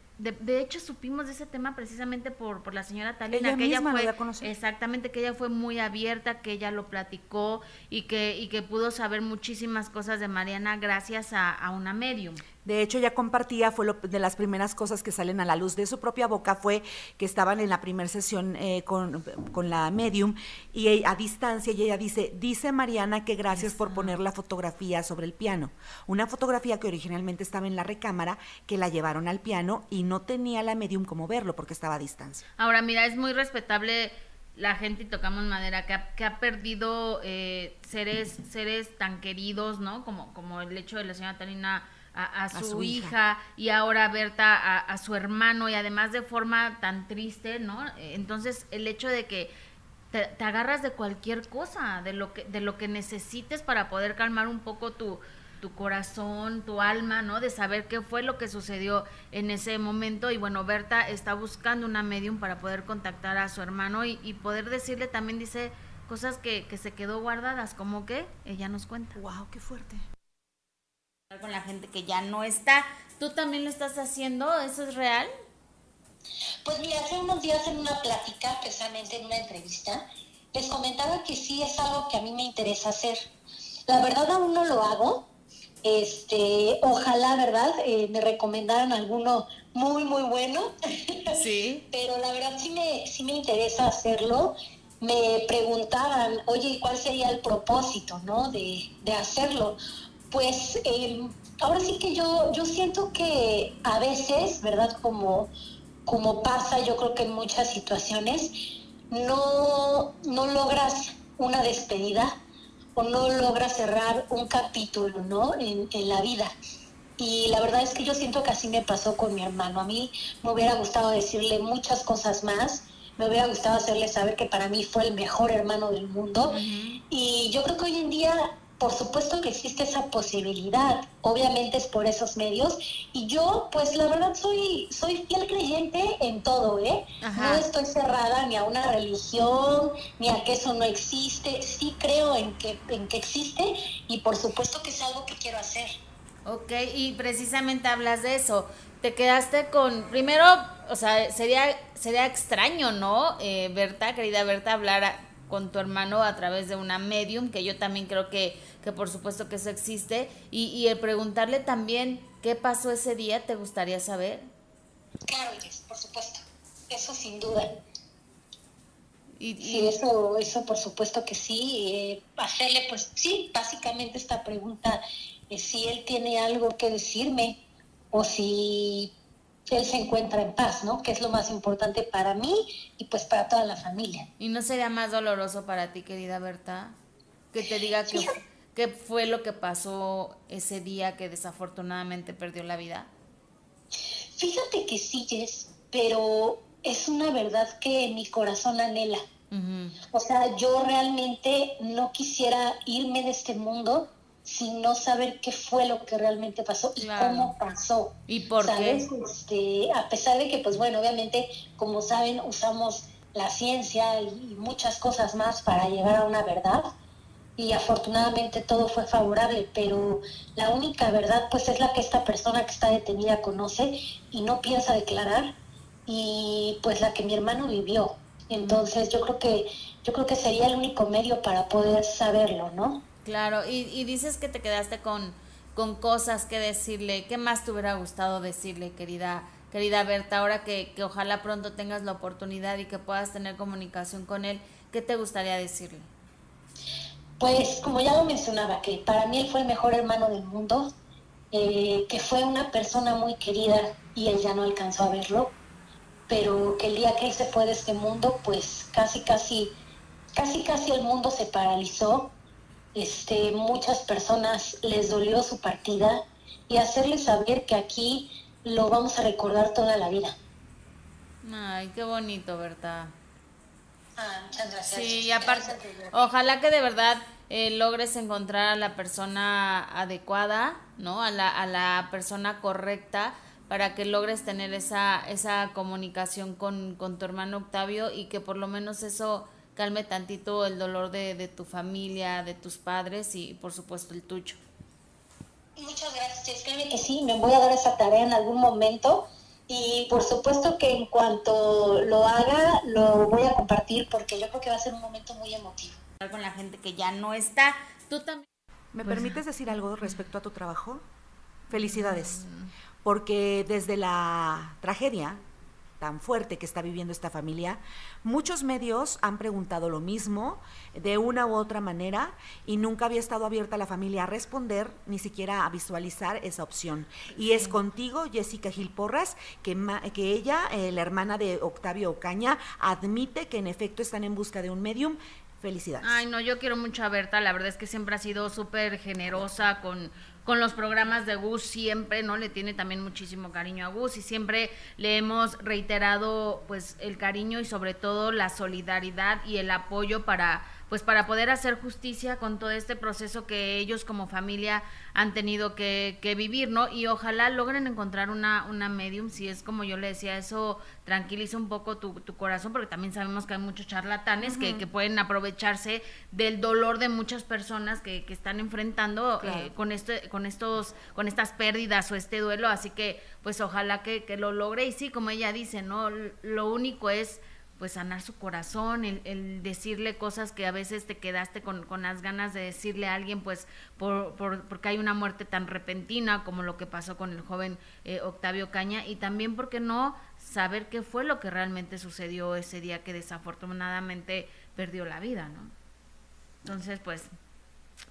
hecho, supimos de ese tema precisamente por, por la señora Talina, que ella fue exactamente que ella fue muy abierta, que ella lo platicó y que y que pudo saber muchísimas cosas de Mariana gracias a, a una medium. De hecho, ella compartía, fue lo, de las primeras cosas que salen a la luz de su propia boca, fue que estaban en la primera sesión eh, con, la medium y a distancia y ella dice, dice Mariana que gracias por poner la fotografía sobre el piano. Una fotografía que originalmente estaba en la recámara, que la llevaron al piano y no tenía la medium como verlo porque estaba a distancia. Ahora, mira, es muy respetable la gente y tocamos madera que ha, que ha perdido eh, seres seres tan queridos no como como el hecho de la señora Talina a, su, hija. y ahora Berta a, a, su hermano y además de forma tan triste, ¿no? Entonces el hecho de que te, te, agarras de cualquier cosa, de lo que de lo que necesites para poder calmar un poco tu tu corazón, tu alma, ¿no? De saber qué fue lo que sucedió en ese momento. Y bueno, Berta está buscando una medium para poder contactar a su hermano y, y poder decirle también, dice, cosas que, que se quedó guardadas, como que ella nos cuenta. ¡Wow! ¡Qué fuerte! Con la gente que ya no está. ¿Tú también lo estás haciendo? ¿Eso es real? Pues mira, hace unos días en una plática, precisamente en una entrevista, les comentaba que sí es algo que a mí me interesa hacer. La verdad aún no lo hago. Este, ojalá, ¿verdad? Eh, me recomendaran alguno muy, muy bueno. Sí. Pero la verdad sí me, sí me interesa hacerlo. Me preguntaban, oye, ¿cuál sería el propósito, ¿no? De, de hacerlo. Pues em, ahora sí que yo, yo siento que a veces, ¿verdad? Como, como pasa, yo creo que en muchas situaciones, no, no logras una despedida o no logras cerrar un capítulo, ¿no? En, en la vida. Y la verdad es que yo siento que así me pasó con mi hermano. A mí me hubiera gustado decirle muchas cosas más, me hubiera gustado hacerle saber que para mí fue el mejor hermano del mundo. Y yo creo que hoy en día por supuesto que existe esa posibilidad, obviamente es por esos medios, y yo pues la verdad soy, soy fiel creyente en todo, ¿eh? No estoy cerrada ni a una religión, ni a que eso no existe, sí creo en que, en que existe y por supuesto que es algo que quiero hacer. Ok, y precisamente hablas de eso, te quedaste con, primero, o sea, sería, sería extraño, ¿no? Eh, Berta, querida Berta, hablar con tu hermano a través de una medium, que yo también creo que, que por supuesto que eso existe, y, y el preguntarle también qué pasó ese día, ¿te gustaría saber? Claro, por supuesto, eso sin duda. Y, Sí, eso, eso por supuesto que sí. Eh, hacerle, pues sí, básicamente esta pregunta, es si él tiene algo que decirme o si él se encuentra en paz, ¿no? Que es lo más importante para mí y pues para toda la familia. ¿Y no sería más doloroso para ti, querida Berta, que te diga que, qué fue lo que pasó ese día que desafortunadamente perdió la vida? Fíjate que sí, Jess, pero es una verdad que mi corazón anhela. O sea, yo realmente no quisiera irme de este mundo sin no saber qué fue lo que realmente pasó y cómo pasó. ¿Y por qué? Este, a pesar de que, pues bueno, obviamente, como saben, usamos la ciencia y muchas cosas más para llegar a una verdad y afortunadamente todo fue favorable, pero la única verdad pues es la que esta persona que está detenida conoce y no piensa declarar y pues la que mi hermano vivió. Entonces yo creo que yo creo que sería el único medio para poder saberlo, ¿no? Claro, y, dices que te quedaste con, con cosas que decirle. ¿Qué más te hubiera gustado decirle, querida, querida Berta? Ahora que, que ojalá pronto tengas la oportunidad y que puedas tener comunicación con él, ¿qué te gustaría decirle? Pues como ya lo mencionaba, que para mí él fue el mejor hermano del mundo, eh, que fue una persona muy querida y él ya no alcanzó a verlo, pero que el día que él se fue de este mundo, pues casi, casi, casi, casi el mundo se paralizó este, muchas personas les dolió su partida y hacerles saber que aquí lo vamos a recordar toda la vida. Ay, qué bonito, ¿verdad? Ah, muchas gracias. Sí, y aparte, ojalá que de verdad eh, logres encontrar a la persona adecuada, ¿no? A la, a la persona correcta para que logres tener esa, esa comunicación con, con tu hermano Octavio y que por lo menos eso calme tantito el dolor de, tu familia, de tus padres y por supuesto el tuyo. Muchas gracias, créeme que sí, me voy a dar esa tarea en algún momento y por supuesto que en cuanto lo haga lo voy a compartir porque yo creo que va a ser un momento muy emotivo. Con la gente que ya no está, tú también. ¿Me pues, permites decir algo respecto a tu trabajo? Felicidades, mm. porque desde la tragedia tan fuerte que está viviendo esta familia, muchos medios han preguntado lo mismo de una u otra manera y nunca había estado abierta la familia a responder, ni siquiera a visualizar esa opción. Y es contigo, Jessica Gil Porras, que, que ella, eh, la hermana de Octavio Ocaña, admite que en efecto están en busca de un medium felicidades. Ay, no, yo quiero mucho a Berta, la verdad es que siempre ha sido súper generosa con, con los programas de Gus siempre, ¿no? Le tiene también muchísimo cariño a Gus y siempre le hemos reiterado pues el cariño y sobre todo la solidaridad y el apoyo para pues para poder hacer justicia con todo este proceso que ellos como familia han tenido que, que, vivir, ¿no? Y ojalá logren encontrar una, una medium, si es como yo le decía, eso tranquiliza un poco tu, tu corazón, porque también sabemos que hay muchos charlatanes que, que, pueden aprovecharse del dolor de muchas personas que, que están enfrentando eh, con, este, con con estos, con estas pérdidas o este duelo, así que pues ojalá que, que lo logre. Y sí, como ella dice, ¿no? Lo único es pues sanar su corazón, el, decirle cosas que a veces te quedaste con, con las ganas de decirle a alguien, pues por, por, porque hay una muerte tan repentina como lo que pasó con el joven eh, Octavio Caña, y también porque no saber qué fue lo que realmente sucedió ese día que desafortunadamente perdió la vida, ¿no? Entonces, pues,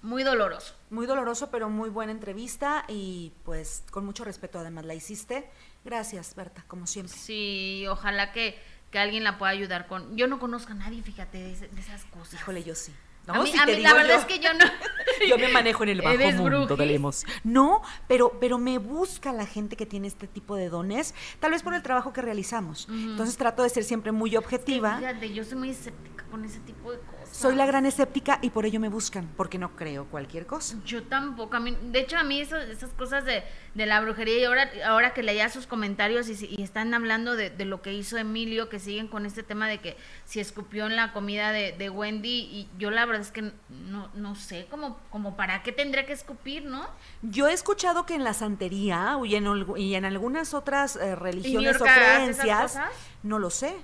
muy doloroso. Muy doloroso, pero muy buena entrevista y pues con mucho respeto además la hiciste. Gracias, Berta, como siempre. Sí, ojalá que que alguien la pueda ayudar con... Yo no conozco a nadie, fíjate, de, esas cosas. Híjole, yo sí. No, a mí, la verdad es que yo no. yo me manejo en el bajo mundo de No, pero, pero me busca la gente que tiene este tipo de dones, tal vez por el trabajo que realizamos. Entonces trato de ser siempre muy objetiva. fíjate, yo soy muy escéptica con ese tipo de cosas. Soy la gran escéptica y por ello me buscan, porque no creo cualquier cosa. Yo tampoco. A mí, de hecho, a mí esas cosas de, de, la brujería y ahora, ahora que leía sus comentarios y, están hablando de, de, lo que hizo Emilio, que siguen con este tema de que si escupió en la comida de, de Wendy, y yo la verdad es que no, no sé, como, como para qué tendría que escupir, ¿no? Yo he escuchado que en la santería y en, y en algunas otras eh, religiones o creencias, no lo sé.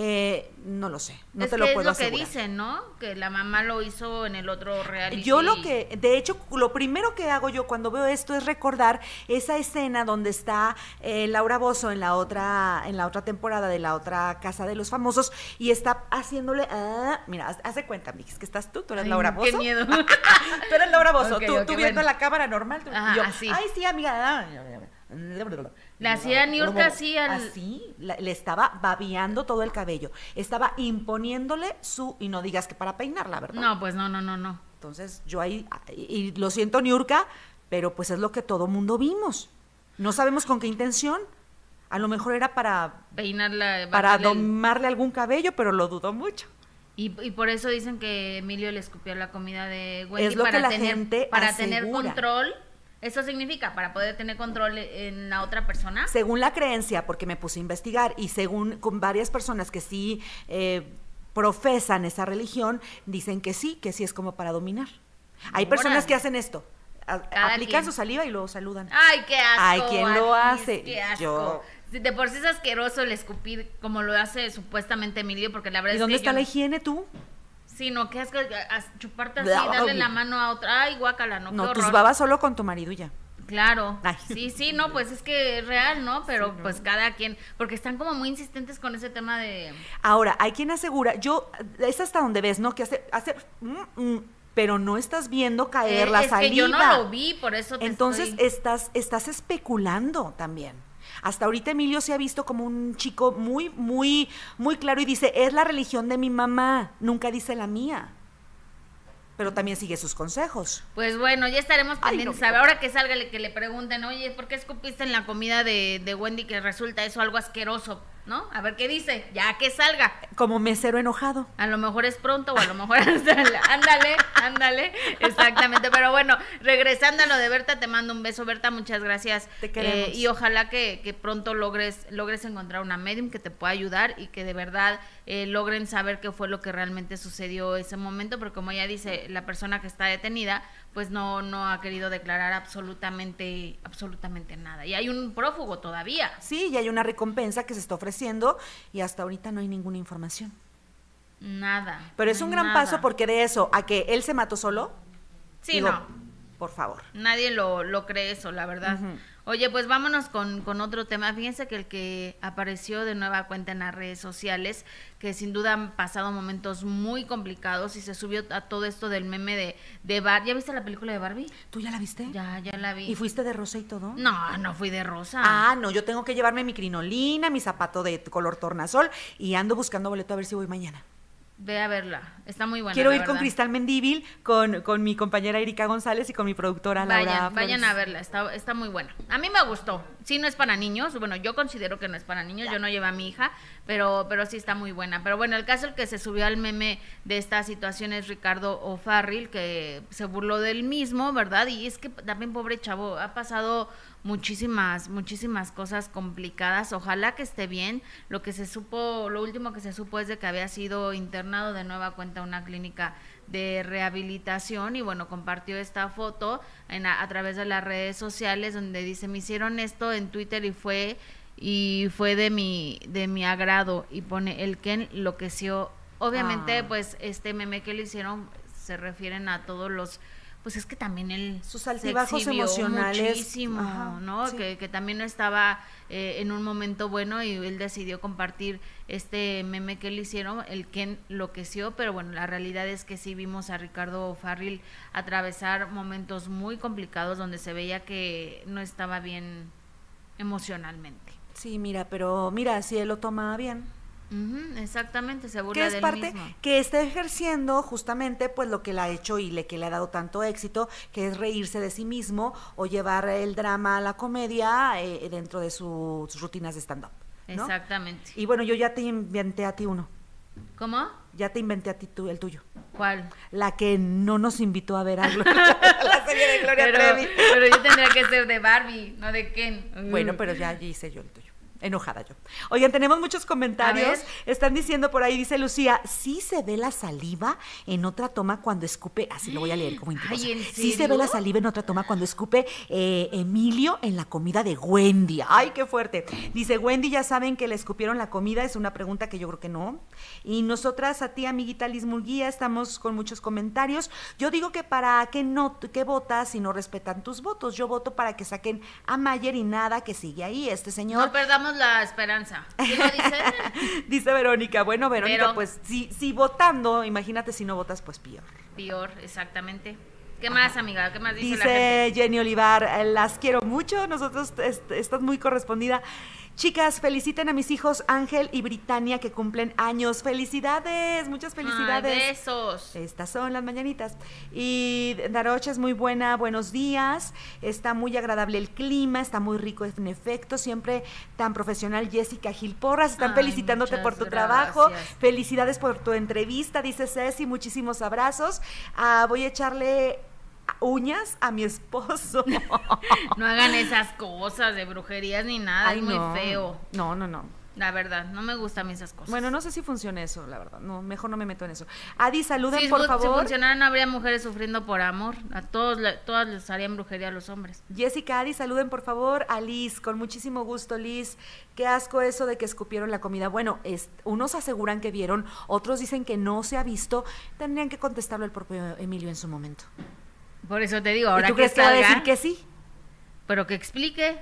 Eh, no lo sé, no te lo puedo es lo que dicen, ¿no? Que la mamá lo hizo en el otro reality. Yo lo que, de hecho, lo primero que hago yo cuando veo esto es recordar esa escena donde está eh, Laura Bozo en la otra, en la otra temporada de la otra Casa de los Famosos y está haciéndole, ah, mira, hace cuenta, Mix, que estás tú, tú eres Laura Bozo. Qué miedo. tú eres Laura Bozo, tú, viendo la cámara normal, yo, así. ay sí, amiga. La hacía Niurka así Así, le estaba babeando todo el cabello. Estaba imponiéndole su, y no digas que para peinarla, ¿verdad? No, pues no, no, no, no. Entonces yo ahí, y, lo siento Niurka, pero pues es lo que todo mundo vimos. No sabemos con qué intención. A lo mejor era para peinarla, para domarle algún cabello, pero lo dudo mucho. Y, por eso dicen que Emilio le escupió la comida de Wendy es lo para que la tener, gente para tener control ¿Eso significa para poder tener control en la otra persona? Según la creencia, porque me puse a investigar y según con varias personas que sí eh, profesan esa religión, dicen que sí, que sí es como para dominar. Hay personas que hacen esto. aplican su saliva y luego saludan. Ay, qué asco. Hay quien lo hace. Yo de por sí es asqueroso el escupir como lo hace supuestamente Emilio, porque la verdad ¿Y dónde está la higiene tú? Sí, no, que es chuparte así, darle la mano a otra. Ay, guácala, no, No, tus babas solo con tu marido ya. Claro. Sí, sí, no, pues es que es real, ¿no? Pero pues cada quien, porque están como muy insistentes con ese tema de... Ahora, hay quien asegura, yo, es hasta donde ves, ¿no? Que hace, hace, mm, mm, pero no estás viendo caer eh, la. Es que yo no lo vi, por eso te Entonces estás, estás especulando también. Hasta ahorita Emilio se ha visto como un chico muy, muy, muy claro y dice, es la religión de mi mamá, nunca dice la mía pero también sigue sus consejos. Pues bueno, ya estaremos pendientes. Ahora que salga, que le pregunten, oye, ¿por qué escupiste en la comida de, de Wendy que resulta eso algo asqueroso? ¿No? A ver qué dice, ya que salga. Como mesero enojado. A lo mejor es pronto o a lo mejor ándale, ándale, exactamente. Pero bueno, regresando a lo de Berta, te mando un beso, Berta, muchas gracias. Te queremos. Eh, y ojalá que, que, pronto logres, logres encontrar una medium que te pueda ayudar y que de verdad eh, logren saber qué fue lo que realmente sucedió ese momento, porque como ya dice, la persona que está detenida, pues no, no ha querido declarar absolutamente, absolutamente nada. Y hay un prófugo todavía. Sí, y hay una recompensa que se está ofreciendo y hasta ahorita no hay ninguna información. Nada. Pero es un gran paso porque de eso a que él se mató solo. Sí, no. Por favor. Nadie lo, lo cree eso, la verdad. Oye, pues vámonos con, con, otro tema. Fíjense que el que apareció de nueva cuenta en las redes sociales, que sin duda han pasado momentos muy complicados y se subió a todo esto del meme de, de Barbie. ¿Ya viste la película de Barbie? ¿Tú ya la viste? Ya, ya la vi. ¿Y fuiste de rosa y todo? No, no fui de rosa. Ah, no, yo tengo que llevarme mi crinolina, mi zapato de color tornasol y ando buscando boleto a ver si voy mañana. Ve a verla, está muy buena. Quiero ir con Cristal Mendíbil, con, con mi compañera Erika González y con mi productora Laura. Vayan, vayan a verla, está, está muy buena. A mí me gustó. Sí, no es para niños, bueno, yo considero que no es para niños, yo no llevo a mi hija, pero, pero sí está muy buena. Pero bueno, el caso el que se subió al meme de esta situación es Ricardo O'Farrill, que se burló del mismo, ¿verdad? Y es que también, pobre chavo, ha pasado muchísimas, muchísimas cosas complicadas. Ojalá que esté bien. Lo que se supo, lo último que se supo es de que había sido internado de nueva cuenta a una clínica de rehabilitación y bueno, compartió esta foto en, a, través de las redes sociales donde dice, me hicieron esto en Twitter y fue y fue de mi de mi agrado y pone el Ken enloqueció. Obviamente, Ah. pues este meme que le hicieron se refieren a todos los pues es que también él Sus se altibajos exhibió emocionales. muchísimo, Ajá, ¿no? sí. Que, que también no estaba eh, en un momento bueno y él decidió compartir este meme que le hicieron, el que enloqueció, pero bueno, la realidad es que sí vimos a Ricardo Farril atravesar momentos muy complicados donde se veía que no estaba bien emocionalmente. Sí, mira, pero mira, si él lo toma bien. Exactamente, se burla que es del parte mismo. que está ejerciendo justamente pues lo que le ha hecho y le que le ha dado tanto éxito que es reírse de sí mismo o llevar el drama a la comedia eh, dentro de su- sus rutinas de stand up ¿no? Exactamente. y bueno yo ya te inventé a ti uno ¿Cómo? ya te inventé a ti tú, el tuyo ¿Cuál? la que no nos invitó a ver a Gloria, la serie de Gloria Pero, Trevi pero yo tendría que ser de Barbie, no de Ken. Bueno, pero ya hice yo el tuyo. Enojada yo. Oigan, tenemos muchos comentarios. Están diciendo por ahí, dice Lucía, sí se ve la saliva en otra toma cuando escupe. Así lo voy a leer como ¿en Sí se ve la saliva en otra toma cuando escupe eh, Emilio en la comida de Wendy. Ay, qué fuerte. Dice, Wendy, ya saben que le escupieron la comida. Es una pregunta que yo creo que no. Y nosotras, a ti, amiguita Liz Murguía, estamos con muchos comentarios. Yo digo que para qué no, qué votas si no respetan tus votos. Yo voto para que saquen a Mayer y nada que sigue ahí. Este señor. No perdamos la esperanza. ¿Sí lo dice? Dice Verónica, bueno, Verónica, Pero- pues si, si votando, imagínate si no votas, pues peor. Peor, exactamente. ¿Qué más, amiga? ¿Qué más dice, la gente? Dice Jenny Olivar, las quiero mucho, nosotros est- estás muy correspondida. Chicas, feliciten a mis hijos Ángel y Britannia que cumplen años. Felicidades, muchas felicidades. Ay, besos. Estas son las mañanitas. Y Darocha es muy buena, buenos días. Está muy agradable el clima, está muy rico en efecto. Siempre tan profesional Jessica Gil Porras. Están Ay, felicitándote por tu trabajo. Felicidades por tu entrevista, dice Ceci. Muchísimos abrazos. Ah, voy a echarle uñas a mi esposo. No hagan esas cosas de brujerías ni nada, Ay, es muy no. feo. No, no, no. La verdad, no me gustan esas cosas. Bueno, no sé si funciona eso, la verdad. No, mejor no me meto en eso. Adi, saluden, por fu- si favor. funcionara no habría mujeres sufriendo por amor. A todos, todas les harían brujería a los hombres. Jessica, Adi, saluden por favor a Liz, con muchísimo gusto, Liz. Qué asco eso de que escupieron la comida. Bueno, es- unos aseguran que vieron, otros dicen que no se ha visto. Tendrían que contestarlo el propio Emilio en su momento. Por eso te digo, ahora ¿Y tú que crees que va a salga, decir que sí? pero que explique.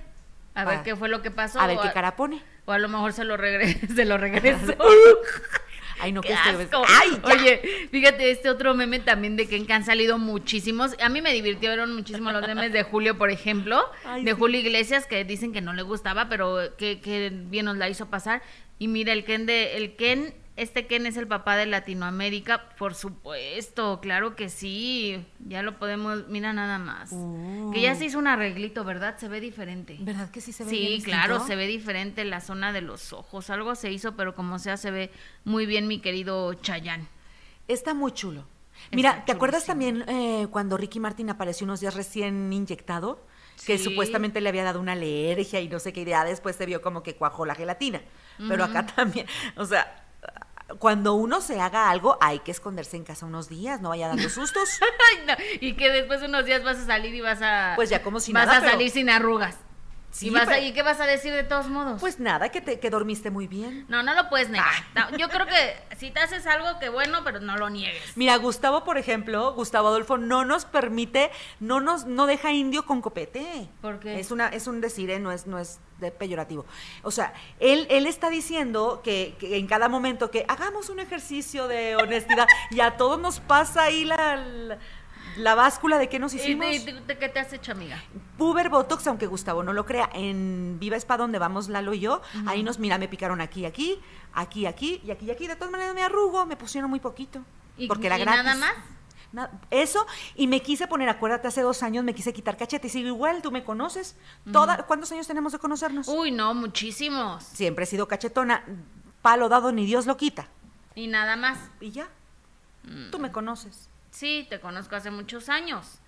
A ver Ah. qué fue lo que pasó. A ver qué cara pone. O a lo mejor se lo, regre se lo regresó. Ay, no, ¡Qué asco! ¡Ay, ya! Oye, fíjate, este otro meme también de Ken que han salido muchísimos. A mí me divirtieron muchísimo los memes de Julio, por ejemplo. Ay, de sí. Julio Iglesias, que dicen que no le gustaba, pero que, que bien nos la hizo pasar. Y mira, el Ken de... El Ken... Este Ken es el papá de Latinoamérica, por supuesto, claro que sí, ya lo podemos, mira nada más. Uh. Que ya se hizo un arreglito, ¿verdad? Se ve diferente. ¿Verdad que sí se ve Sí, bien claro, distinto? se ve diferente la zona de los ojos. Algo se hizo, pero como sea, se ve muy bien mi querido Chayán. Está muy chulo. Mira, Está ¿te acuerdas también eh, cuando Ricky Martin apareció unos días recién inyectado? Que Sí. supuestamente le había dado una alergia y no sé qué idea. Después se vio como que cuajó la gelatina. Pero acá también, o sea, cuando uno se haga algo, hay que esconderse en casa unos días, no vaya dando sustos. No, Y que después de unos días vas a salir y vas a. Pues ya como si Vas nada, a salir sin arrugas. Sí, y, vas a- pero- ¿Y qué vas a decir de todos modos? Pues nada, que, te, que dormiste muy bien. no, no lo puedes negar. Ah. No, yo creo que si te haces algo, que bueno, pero no lo niegues. Mira, Gustavo, por ejemplo, Gustavo Adolfo no nos permite, no nos, no deja indio con copete. ¿Por qué? Es una, es un decir, ¿eh? no es, no es de peyorativo. O sea, él, él está diciendo que, que en cada momento que hagamos un ejercicio de honestidad y a todos nos pasa ahí la, la, la báscula de qué nos ¿Y hicimos. de- de- de qué te has hecho, amiga? Puber Botox, aunque Gustavo no lo crea, en Viva Spa, donde vamos Lalo y yo, ahí nos, mira, me picaron aquí, aquí, aquí, aquí y aquí, y aquí. De todas maneras me arrugo, me pusieron muy poquito. ¿Y- porque era y gratis. nada más? Eso, y me quise poner, acuérdate, hace dos años me quise quitar cachete y sigo igual, tú me conoces. Toda, ¿Cuántos años tenemos de conocernos? Uy, no, muchísimos. Siempre he sido cachetona, palo dado ni Dios lo quita. Y nada más. Y ya, Mm. tú me conoces. Sí, te conozco hace muchos años.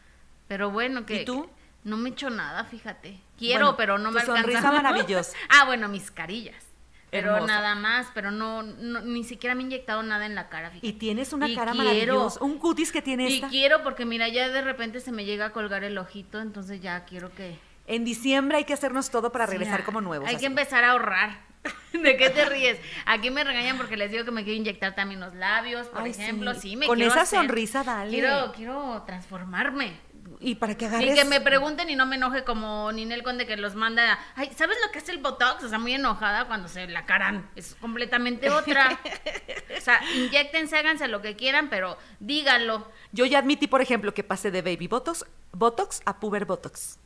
Pero bueno, que. ¿Y tú? No me echo nada, fíjate. Quiero, pero no me alcanza. sonrisa maravillosa. ah, bueno, mis carillas. Pero Hermosa. nada más, pero no, no- ni siquiera me he inyectado nada en la cara, fíjate. Y tienes una Y cara quiero. maravillosa. Un cutis que tiene Y quiero porque mira, ya de repente se me llega a colgar el ojito, entonces ya quiero que... En diciembre hay que hacernos todo para regresar como nuevos. Hay así. que empezar a ahorrar. ¿De qué te ríes? Aquí me regañan porque les digo que me quiero inyectar también los labios, por Ay, ejemplo. sí. Sí, me Con quiero esa hacer- sonrisa, dale. Quiero, quiero transformarme. Y para que Y agarres. que me pregunten y no me enoje como Ninel Conde que los manda. Ay, ¿sabes lo que es el Botox? O sea, muy enojada cuando se la caran. Es completamente otra. o sea, inyectense, háganse lo que quieran, pero díganlo. Yo ya admití, por ejemplo, que pasé de baby botox, botox a puber botox.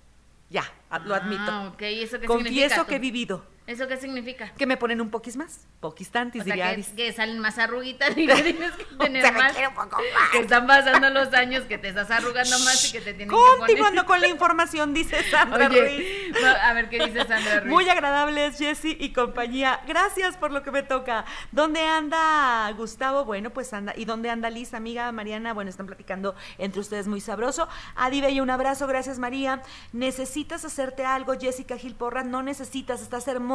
Ya, lo admito. Ah, ok. ¿Y eso qué Confieso significa? que he vivido. ¿Eso qué significa? Que me ponen un poquis más. Poquis tantis, O sea, diría que, Aris. que salen más arruguitas y que tienes que tener más. quiere un poco más. Que están pasando los años, que te estás arrugando más y que te tienen que Continuando con la información, dice Sandra poner... Ruiz. No, a ver qué dice Sandra Ruiz. Muy agradables, Jessy y compañía. Gracias por lo que me toca. ¿Dónde anda Gustavo? Bueno, pues anda. ¿Y dónde anda Liz, amiga Mariana? Bueno, están platicando entre ustedes muy sabroso. Adi Bella, un abrazo. Gracias, María. ¿Necesitas hacerte algo, Jessica Gil Porras? No necesitas, estás hermosa.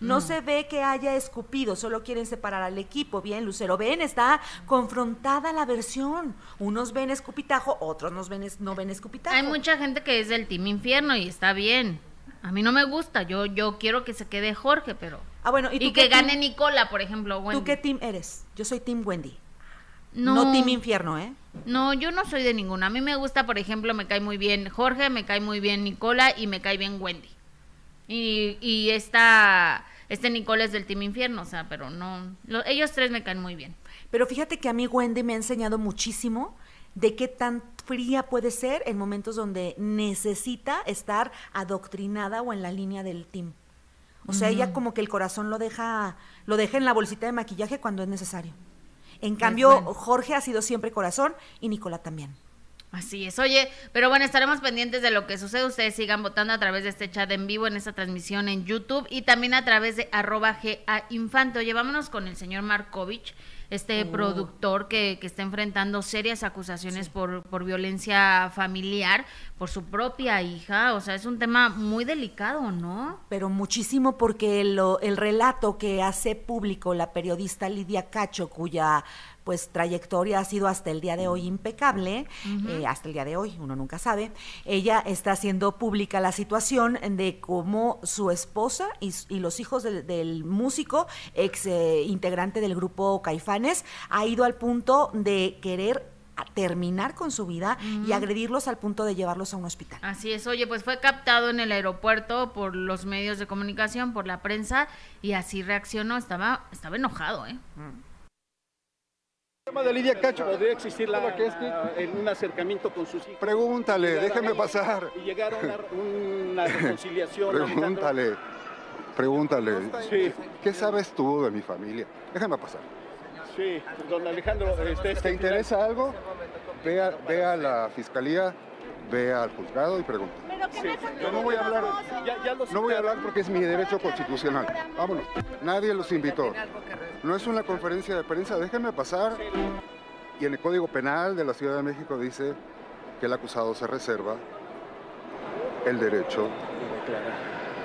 No se ve que haya escupido, solo quieren separar al equipo. Bien, Lucero, ven, está confrontada la versión. Unos ven escupitajo, otros nos ven es- no ven escupitajo. Hay mucha gente que es del Team Infierno y está bien. A mí no me gusta. Yo, yo quiero que se quede Jorge, pero. Ah, bueno, ¿y que gane Nicola, por ejemplo. ¿Tú qué team eres? Yo soy Team Wendy. No, No, Team Infierno, ¿eh? no, yo no soy de ninguna. A mí me gusta, por ejemplo, me cae muy bien Jorge, me cae muy bien Nicola y me cae bien Wendy. Y, y esta, este Nicola es del Team Infierno, o sea, pero no. lo- ellos tres me caen muy bien. Pero fíjate que a mí Wendy me ha enseñado muchísimo de qué tan fría puede ser en momentos donde necesita estar adoctrinada o en la línea del team. O sea, ella como que el corazón lo deja, lo deja en la bolsita de maquillaje cuando es necesario. En cambio, bueno. Jorge ha sido siempre corazón y Nicola también. Así es. Oye, pero bueno, estaremos pendientes de lo que sucede. Ustedes sigan votando a través de este chat en vivo, en esta transmisión en YouTube y también a través de arroba GA Infante. Oye, vámonos con el señor Markovich, este productor que, que está enfrentando serias acusaciones por, por violencia familiar por su propia hija. O sea, es un tema muy delicado, ¿no? pero muchísimo porque lo- el relato que hace público la periodista Lidia Cacho, cuya pues trayectoria ha sido hasta el día de hoy impecable, eh, hasta el día de hoy, uno nunca sabe, ella está haciendo pública la situación de cómo su esposa y, y los hijos del, del músico, ex eh, integrante del grupo Caifanes, ha ido al punto de querer a- terminar con su vida y agredirlos al punto de llevarlos a un hospital. Así es, oye, pues fue captado en el aeropuerto por los medios de comunicación, por la prensa, y así reaccionó. Estaba, estaba enojado, ¿eh? Tema de Lidia Cacho. podría existir la, ¿Cómo que es que- en un acercamiento con sus hijos. Pregúntale, déjeme pasar. Y llegar a una, una reconciliación. Alejandro. Pregúntale, pregúntale. Sí, ¿Qué sabes tú de mi familia? Déjame pasar. sí, don Alejandro. Este, este ¿Te interesa algo? Ve a, ve a la fiscalía, ve al juzgado y pregunta. Sí. Yo no voy a hablar. Ya, ya No voy a hablar porque es mi derecho constitucional. Vámonos. Nadie los invitó. No es una conferencia de prensa, déjenme pasar. Y en el Código Penal de la Ciudad de México dice que el acusado se reserva el derecho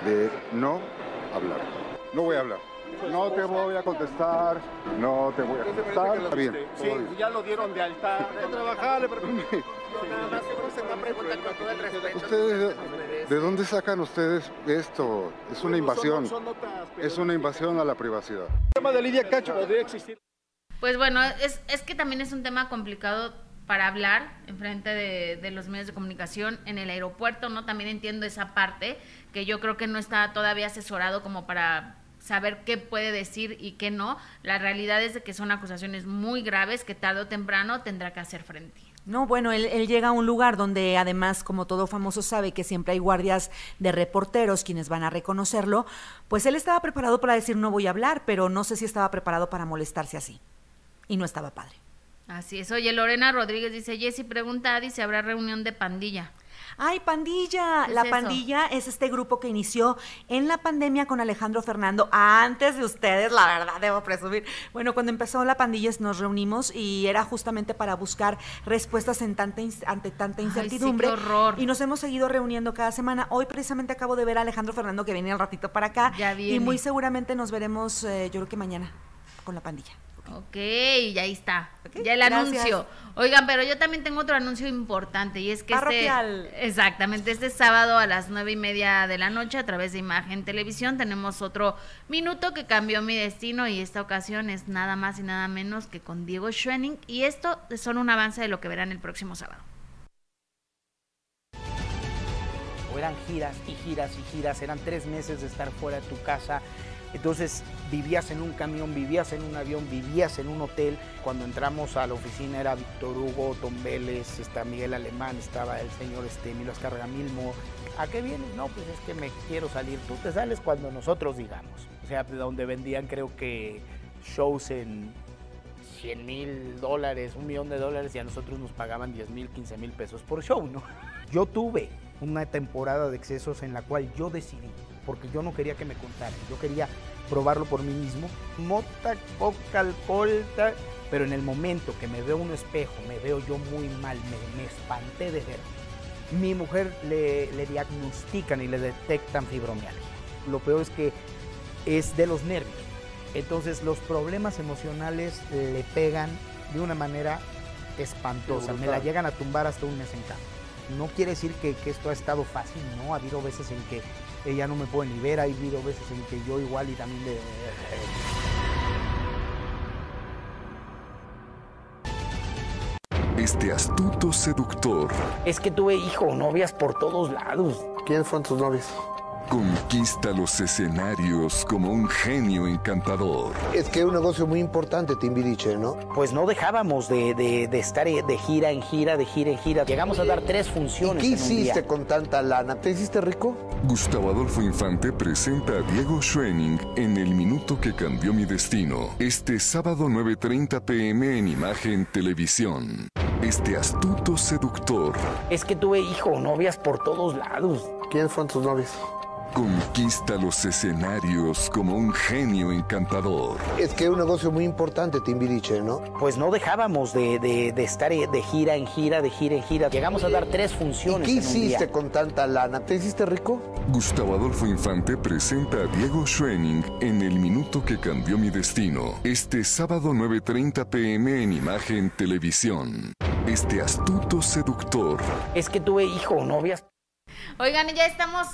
de no hablar. No voy a hablar. No te voy a contestar. No te voy a contestar. Está bien. Sí, ya lo dieron de alta. trabajar, ¿Ustedes de dónde sacan ustedes esto? Es una invasión. Notas, pero- Es una invasión a la privacidad. tema de Lidia Cacho. Podría existir. Pues bueno, es, es que también es un tema complicado para hablar en frente de, de los medios de comunicación en el aeropuerto, ¿no? También entiendo esa parte, que yo creo que no está todavía asesorado como para saber qué puede decir y qué no. La realidad es de que son acusaciones muy graves que tarde o temprano tendrá que hacer frente. No, bueno, él, él llega a un lugar donde además, como todo famoso sabe que siempre hay guardias de reporteros quienes van a reconocerlo, pues él estaba preparado para decir no voy a hablar, pero no sé si estaba preparado para molestarse así. Y no estaba padre. Así es. Oye, Lorena Rodríguez dice, Jessy pregunta a Adi si habrá reunión de pandilla. Ay, pandilla. ¿Qué es La eso? pandilla es este grupo que inició en la pandemia con Alejandro Fernando antes de ustedes, la verdad, debo presumir. Bueno, cuando empezó la pandilla nos reunimos y era justamente para buscar respuestas en tanta ante tanta Ay, sí, qué incertidumbre. horror. Y nos hemos seguido reuniendo cada semana. Hoy precisamente acabo de ver a Alejandro Fernando que viene al ratito para acá. Ya Y muy seguramente nos veremos, eh, yo creo que mañana, con la pandilla. Ok, y ahí está. Ya el gracias. anuncio. Oigan, pero yo también tengo otro anuncio importante y es que Parroquial. este. Exactamente, este sábado a las nueve y media de la noche a través de Imagen Televisión tenemos otro minuto que cambió mi destino y esta ocasión es nada más y nada menos que con Diego Schwenning y esto es solo un avance de lo que verán el próximo sábado. o eran giras y giras y giras, eran tres meses de estar fuera de tu casa. Entonces vivías en un camión, vivías en un avión, vivías en un hotel. Cuando entramos a la oficina era Víctor Hugo, Tom Vélez, está Miguel Alemán, estaba el señor este, Milmo. ¿A qué vienes? No, pues es que me quiero salir. Tú te sales cuando nosotros digamos. O sea, de donde vendían creo que shows en 100 mil dólares, un millón de dólares y a nosotros nos pagaban 10 mil, 15 mil pesos por show, ¿no? Yo tuve una temporada de excesos en la cual yo decidí, porque yo no quería que me contaran, yo quería probarlo por mí mismo. Mota, coca, alcohol, pero en el momento que me veo un espejo, me veo yo muy mal, me, me espanté de ver. Mi mujer le, le diagnostican y le detectan fibromialgia. Lo peor es que es de los nervios. Entonces los problemas emocionales le pegan de una manera espantosa. Me la llegan a tumbar hasta un mes en cama. No quiere decir que, que esto ha estado fácil, ¿no? Ha habido veces en que ella no me puede ni ver, ha habido veces en que yo igual y también de... Este astuto seductor Es que tuve hijo, novias por todos lados. ¿Quiénes fueron tus novios? Conquista los escenarios como un genio encantador. Es que es un negocio muy importante, Timbiriche, ¿no? Pues no dejábamos de, de- de estar de gira en gira, de gira en gira. Llegamos a dar tres ¿Y funciones. qué en un día. hiciste con tanta lana? ¿Te hiciste rico? Gustavo Adolfo Infante presenta a Diego Schwenning en El Minuto que Cambió Mi Destino. Este sábado 9.30 pm en Imagen Televisión. Este astuto seductor Es que tuve hijo, novias por todos lados. ¿Quiénes fueron tus novios? Conquista los escenarios como un genio encantador. Es que es un negocio muy importante, Timbiriche, ¿no? Pues no dejábamos de, de- de estar de gira en gira, de gira en gira. Llegamos a dar tres ¿Y funciones. qué en un día. hiciste con tanta lana? ¿Te hiciste rico? Gustavo Adolfo Infante presenta a Diego Schwenning en El Minuto que Cambió Mi Destino. Este sábado 9.30 pm en Imagen Televisión. Este astuto seductor Es que tuve hijo, novias. Oigan, ya estamos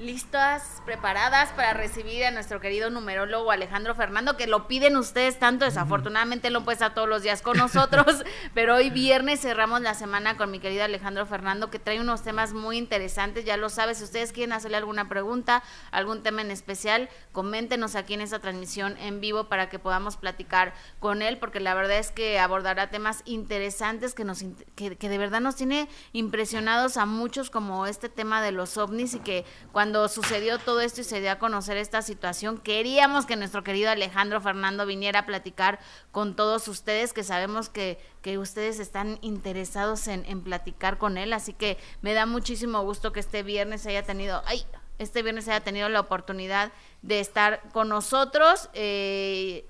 listas, preparadas para recibir a nuestro querido numerólogo Alejandro Fernando, que lo piden ustedes tanto, desafortunadamente puede estar todos los días con nosotros, pero hoy viernes cerramos la semana con mi querido Alejandro Fernando, que trae unos temas muy interesantes, ya lo sabes, si ustedes quieren hacerle alguna pregunta, algún tema en especial, coméntenos aquí en esta transmisión en vivo para que podamos platicar con él, porque la verdad es que abordará temas interesantes que, nos, que, que de verdad nos tiene impresionados a muchos como este tema de los ovnis y que cuando sucedió todo esto y se dio a conocer esta situación, queríamos que nuestro querido Alejandro Fernando viniera a platicar con todos ustedes, que sabemos que, que ustedes están interesados en, en platicar con él, así que me da muchísimo gusto que este viernes haya tenido, ay, este viernes haya tenido la oportunidad de estar con nosotros. eh,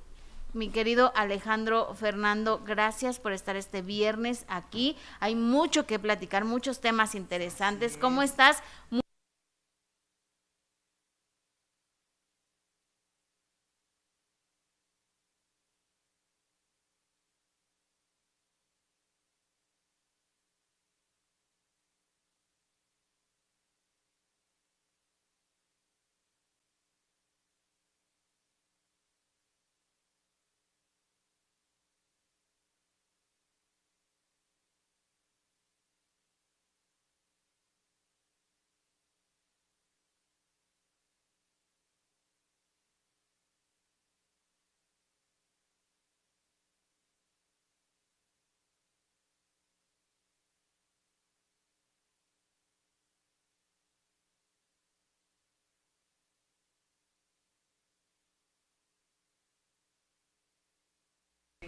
mi querido Alejandro Fernando, gracias por estar este viernes aquí. Hay mucho que platicar, muchos temas interesantes. ¿Cómo estás?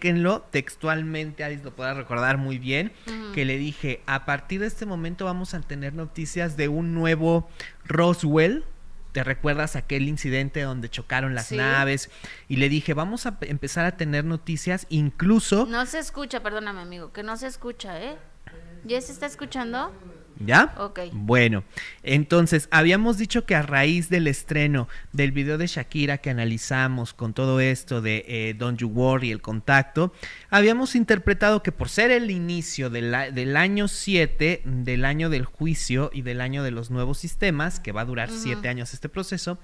Chéquenlo textualmente, Alice lo podrá recordar muy bien, que le dije, a partir de este momento vamos a tener noticias de un nuevo Roswell. ¿Te recuerdas aquel incidente donde chocaron las Sí. naves? Y le dije, vamos a empezar a tener noticias incluso... No se escucha, perdóname, amigo, que no se escucha, ¿eh? ¿Ya se está escuchando? ¿Ya? Ok. Bueno, entonces habíamos dicho que a raíz del estreno del video de Shakira que analizamos con todo esto de eh, Don't You Worry, el contacto, habíamos interpretado que por ser el inicio del, año 7, del año del juicio y del año de los nuevos sistemas, que va a durar Ujú. 7 años este proceso,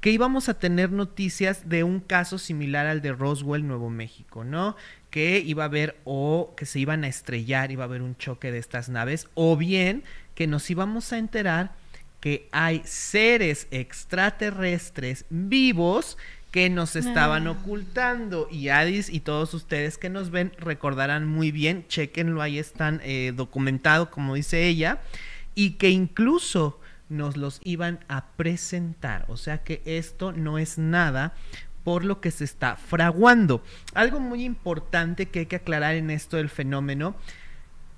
que íbamos a tener noticias de un caso similar al de Roswell, Nuevo México, ¿no? Que iba a haber o que se iban a estrellar, iba a haber un choque de estas naves, o bien que nos íbamos a enterar que hay seres extraterrestres vivos que nos estaban Ah. ocultando. Y Adis y todos ustedes que nos ven recordarán muy bien, chequenlo, ahí están eh, documentado, como dice ella, y que incluso nos los iban a presentar. O sea que esto no es nada por lo que se está fraguando. Algo muy importante que hay que aclarar en esto del fenómeno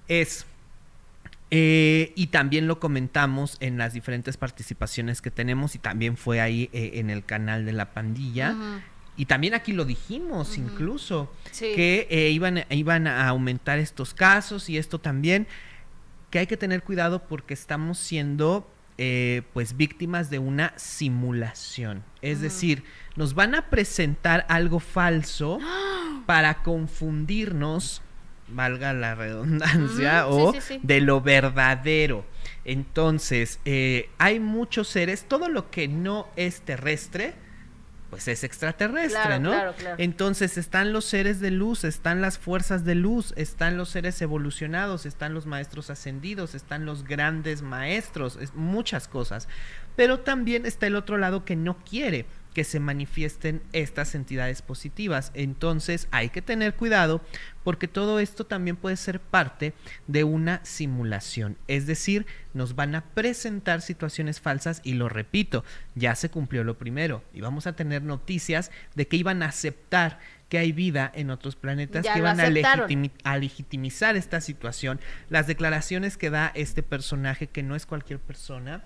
es, eh, y también lo comentamos en las diferentes participaciones que tenemos y también fue ahí eh, en el canal de la pandilla. Y también aquí lo dijimos incluso, Sí. que eh, iban, iban a aumentar estos casos y esto también, que hay que tener cuidado porque estamos siendo eh, pues víctimas de una simulación. Es decir, nos van a presentar algo falso para confundirnos, valga la redundancia, sí, o sí, sí. de lo verdadero. Entonces, eh, hay muchos seres, todo lo que no es terrestre, pues es extraterrestre, Claro, ¿no? claro, claro. Entonces están los seres de luz, están las fuerzas de luz, están los seres evolucionados, están los maestros ascendidos, están los grandes maestros, es muchas cosas. Pero también está el otro lado que no quiere que se manifiesten estas entidades positivas. Entonces hay que tener cuidado porque todo esto también puede ser parte de una simulación. Es decir, nos van a presentar situaciones falsas y lo repito, ya se cumplió lo primero y vamos a tener noticias de que iban a aceptar que hay vida en otros planetas, Ya que iban a, aceptaron. legitimi- a legitimizar esta situación. Las declaraciones que da este personaje, que no es cualquier persona,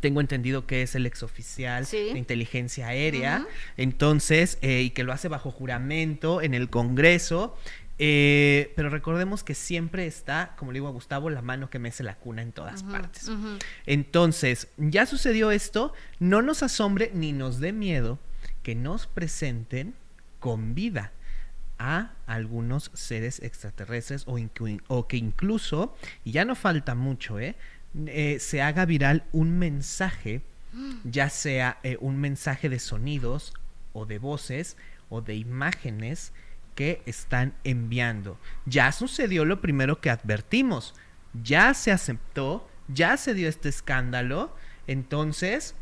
tengo entendido que es el exoficial Sí. de inteligencia aérea, entonces, eh, y que lo hace bajo juramento en el Congreso. eh, pero recordemos que siempre está, como le digo a Gustavo, la mano que mece la cuna en todas partes. Entonces, ya sucedió esto, no nos asombre ni nos dé miedo que nos presenten con vida a algunos seres extraterrestres o, que incluso, y ya no falta mucho, ¿eh? Eh, se haga viral un mensaje, ya sea eh, un mensaje de sonidos o de voces o de imágenes que están enviando. Ya sucedió lo primero que advertimos, ya se aceptó, ya se dio este escándalo, entonces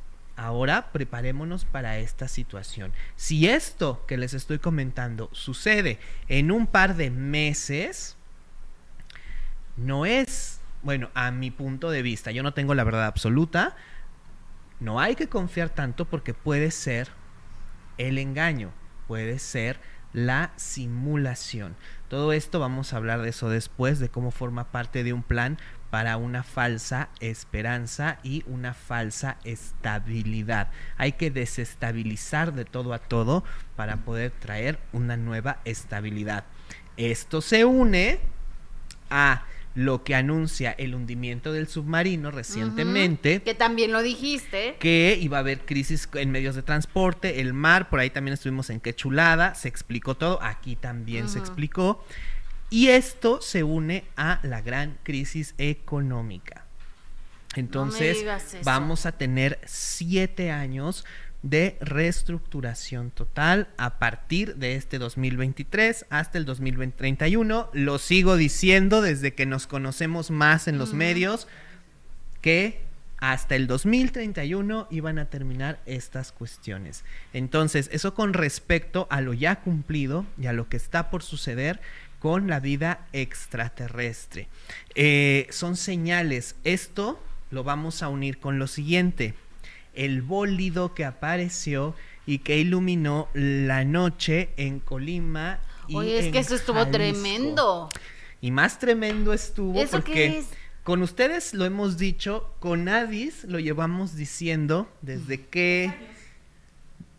ahora preparémonos para esta situación. Si esto que les estoy comentando sucede en un par de meses, no es, bueno, a mi punto de vista, yo no tengo la verdad absoluta, no hay que confiar tanto porque puede ser el engaño, puede ser la simulación. Todo esto vamos a hablar de eso después, de cómo forma parte de un plan para una falsa esperanza y una falsa estabilidad. Hay que desestabilizar de todo a todo para poder traer una nueva estabilidad. Esto se une a lo que anuncia el hundimiento del submarino recientemente Que también lo dijiste. que iba a haber crisis en medios de transporte, el mar, por ahí también estuvimos en Qué Chulada, se explicó todo, aquí también se explicó, y esto se une a la gran crisis económica. Entonces, vamos a tener siete años de reestructuración total a partir de este 2023 hasta el 2031. Lo sigo diciendo desde que nos conocemos más en los medios que hasta el 2031 iban a terminar estas cuestiones. Entonces, eso con respecto a lo ya cumplido y a lo que está por suceder con la vida extraterrestre. Eh, son señales. Esto lo vamos a unir con lo siguiente. El bólido que apareció y que iluminó la noche en Colima y Oye, es en que eso estuvo Jalisco. tremendo. Y más tremendo estuvo ¿Eso porque es? con ustedes lo hemos dicho, con Adis lo llevamos diciendo desde que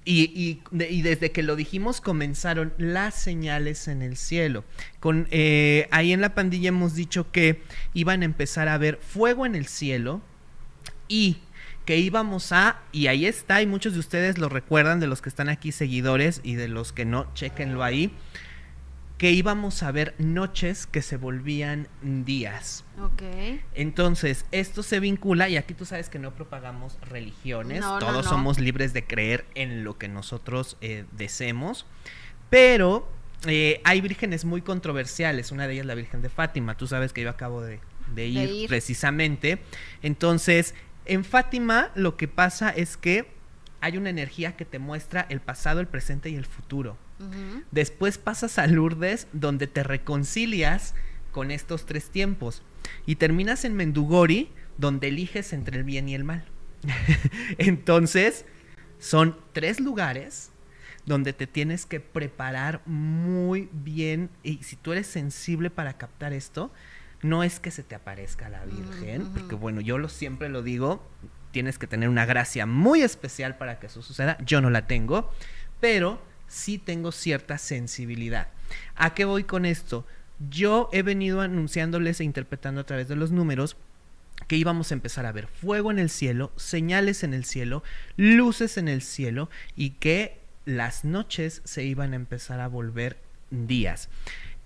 y, y, de- y desde que lo dijimos comenzaron las señales en el cielo. Con, eh, ahí en la pandilla hemos dicho que iban a empezar a ver fuego en el cielo y que íbamos a, y ahí está, y muchos de ustedes lo recuerdan, de los que están aquí seguidores y de los que no, chequenlo ahí, que íbamos a ver noches que se volvían días. Ok. Entonces, esto se vincula, y aquí tú sabes que no propagamos religiones, No, todos no. somos libres de creer en lo que nosotros eh, deseemos, pero eh, hay vírgenes muy controversiales, una de ellas la Virgen de Fátima, tú sabes que yo acabo de, de ir, ir. precisamente, entonces, en Fátima lo que pasa es que hay una energía que te muestra el pasado, el presente y el futuro. Después pasas a Lourdes, donde te reconcilias con estos tres tiempos. Y terminas en Mendugori, donde eliges entre el bien y el mal. Entonces, son tres lugares donde te tienes que preparar muy bien. Y si tú eres sensible para captar esto, no es que se te aparezca la Virgen, porque bueno, yo lo siempre lo digo, tienes que tener una gracia muy especial para que eso suceda. Yo no la tengo, pero sí tengo cierta sensibilidad. ¿A qué voy con esto? Yo he venido anunciándoles e interpretando a través de los números que íbamos a empezar a ver fuego en el cielo, señales en el cielo, luces en el cielo y que las noches se iban a empezar a volver días.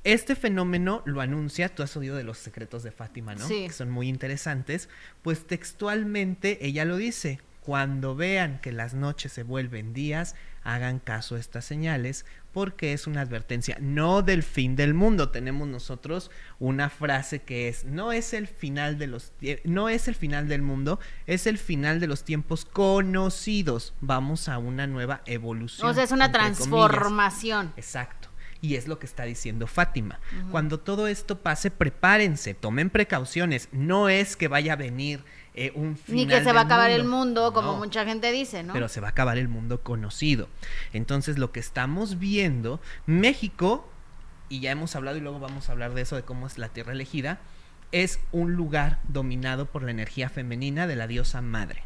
Este fenómeno lo anuncia, tú has oído de los secretos de Fátima, ¿no? Sí. Que son muy interesantes. Pues textualmente ella lo dice, cuando vean que las noches se vuelven días, hagan caso a estas señales, porque es una advertencia, no del fin del mundo. Tenemos nosotros una frase que es, no es el final de los no es el final del mundo, es el final de los tiempos conocidos. Vamos a una nueva evolución. O sea, es una comillas. transformación. Exacto. Y es lo que está diciendo Fátima. Cuando todo esto pase, prepárense, tomen precauciones. No es que vaya a venir eh, un final. Ni que se va a acabar el mundo, como No, mucha gente dice, ¿no? Pero se va a acabar el mundo conocido. Entonces, lo que estamos viendo, México, y ya hemos hablado y luego vamos a hablar de eso, de cómo es la tierra elegida, es un lugar dominado por la energía femenina de la diosa madre.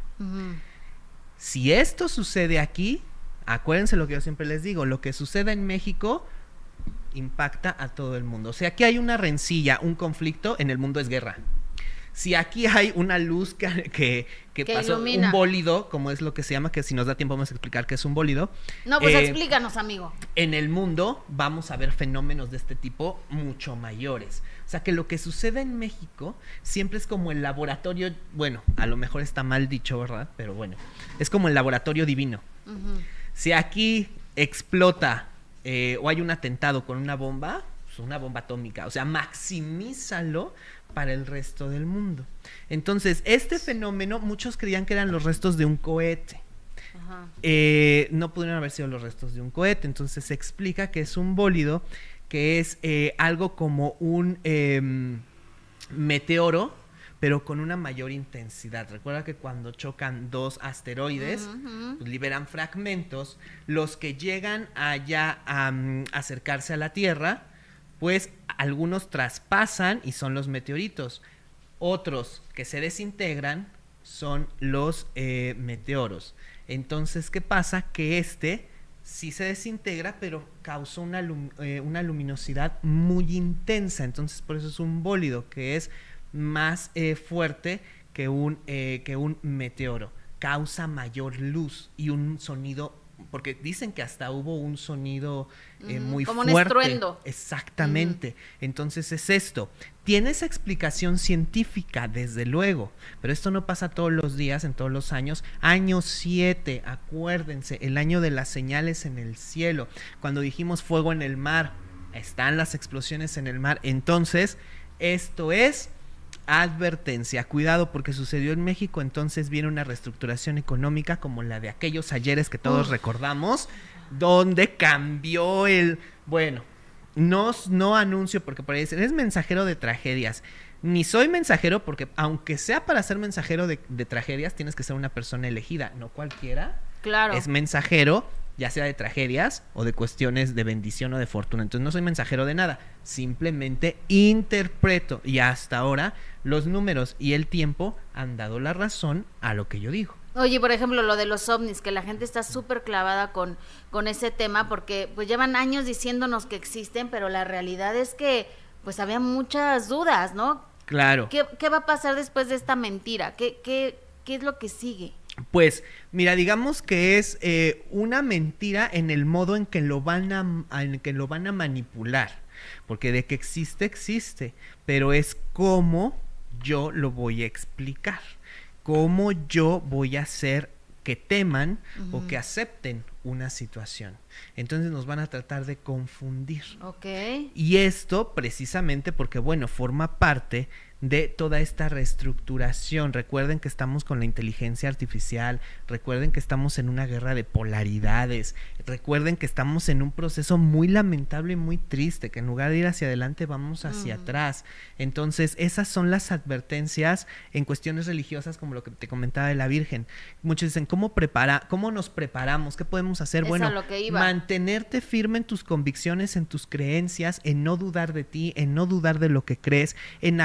Si esto sucede aquí, acuérdense lo que yo siempre les digo, lo que sucede en México impacta a todo el mundo. O sea, aquí hay una rencilla, un conflicto, en el mundo es guerra. Si aquí hay una luz que, que, que Que pasó, ilumina. un bólido, como es lo que se llama, que si nos da tiempo vamos a explicar qué es un bólido. No, pues eh, explícanos, amigo. en el mundo vamos a ver fenómenos de este tipo mucho mayores. O sea que lo que sucede en México siempre es como el laboratorio, bueno, a lo mejor está mal dicho, ¿verdad? Pero bueno, es como el laboratorio divino. Si aquí explota eh, o hay un atentado con una bomba, pues una bomba atómica, o sea, maximízalo para el resto del mundo. Entonces, este fenómeno, muchos creían que eran los restos de un cohete. Ajá. Eh, no pudieron haber sido los restos de un cohete. Entonces se explica que es un bólido, que es eh, algo como un em, meteoro, pero con una mayor intensidad. Recuerda que cuando chocan dos asteroides, pues, liberan fragmentos. Los que llegan allá a mm, acercarse a la Tierra, pues algunos traspasan y son los meteoritos. Otros que se desintegran son los eh, meteoros. Entonces, ¿qué pasa? Que este sí se desintegra, pero causa una, eh, una luminosidad muy intensa. Entonces, por eso es un bólido que es más eh, fuerte que un, que un meteoro. Causa mayor luz y un sonido, porque dicen que hasta hubo un sonido eh, muy como un fuerte. estruendo. Exactamente. Entonces es esto. Tiene esa explicación científica, desde luego, pero esto no pasa todos los días, en todos los años. Año 7, acuérdense, el año de las señales en el cielo. Cuando dijimos fuego en el mar, están las explosiones en el mar. Entonces, esto es advertencia. Cuidado porque sucedió en México, entonces viene una reestructuración económica como la de aquellos ayeres que todos Uf. recordamos, donde cambió el... Bueno, no, no anuncio porque por ahí dicen, es mensajero de tragedias. Ni soy mensajero porque aunque sea para ser mensajero de, de tragedias, tienes que ser una persona elegida, no cualquiera Claro. es mensajero ya sea de tragedias o de cuestiones de bendición o de fortuna. Entonces no soy mensajero de nada, simplemente interpreto y hasta ahora los números y el tiempo han dado la razón a lo que yo digo. Oye, por ejemplo, lo de los ovnis, que la gente está súper clavada con, con ese tema porque pues llevan años diciéndonos que existen, pero la realidad es que pues había muchas dudas, ¿no? Claro. ¿Qué, qué va a pasar después de esta mentira? ¿Qué, qué, qué es lo que sigue? Pues mira, digamos que es eh, una mentira en el modo en que lo van a, en que lo van a manipular, porque de que existe existe, pero es cómo yo lo voy a explicar, cómo yo voy a hacer que teman o que acepten una situación. Entonces nos van a tratar de confundir. Ok. Y esto precisamente porque, bueno, forma parte de toda esta reestructuración. Recuerden que estamos con la inteligencia artificial, recuerden que estamos en una guerra de polaridades, recuerden que estamos en un proceso muy lamentable y muy triste, que en lugar de ir hacia adelante vamos hacia atrás. Entonces, esas son las advertencias en cuestiones religiosas como lo que te comentaba de la Virgen. Muchos dicen, ¿cómo prepara, cómo nos preparamos? ¿Qué podemos hacer? Bueno, lo que iba. mantenerte firme en tus convicciones, en tus creencias, en no dudar de ti, en no dudar de lo que crees, en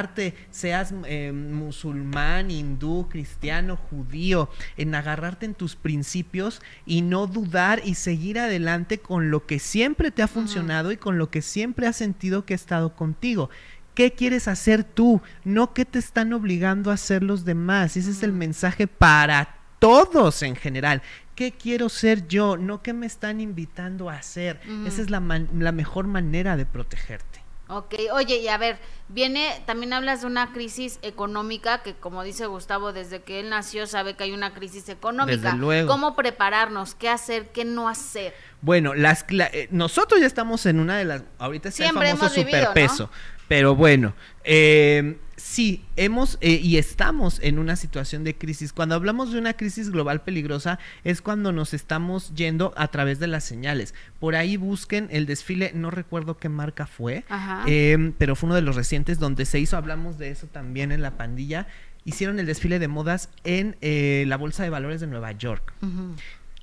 agarrarte, seas eh, musulmán, hindú, cristiano, judío, en agarrarte en tus principios y no dudar y seguir adelante con lo que siempre te ha funcionado y con lo que siempre has sentido que ha estado contigo. ¿Qué quieres hacer tú? No qué te están obligando a hacer los demás. Ese es el mensaje para todos en general. ¿Qué quiero ser yo? No qué me están invitando a hacer. Esa es la mejor manera de protegerte. Ok, oye, y a ver, viene, también hablas de una crisis económica que como dice Gustavo, desde que él nació sabe que hay una crisis económica. Desde luego. ¿Cómo prepararnos? ¿Qué hacer? ¿Qué no hacer? Bueno, las eh, nosotros ya estamos en una de las. Ahorita está Siempre el famoso hemos vivido, superpeso. Pero bueno, eh, sí, hemos eh, y estamos en una situación de crisis. Cuando hablamos de una crisis global peligrosa, es cuando nos estamos yendo a través de las señales. Por ahí busquen el desfile, no recuerdo qué marca fue, eh, pero fue uno de los recientes donde se hizo, hablamos de eso también en la pandilla. Hicieron el desfile de modas en eh, la Bolsa de Valores de Nueva York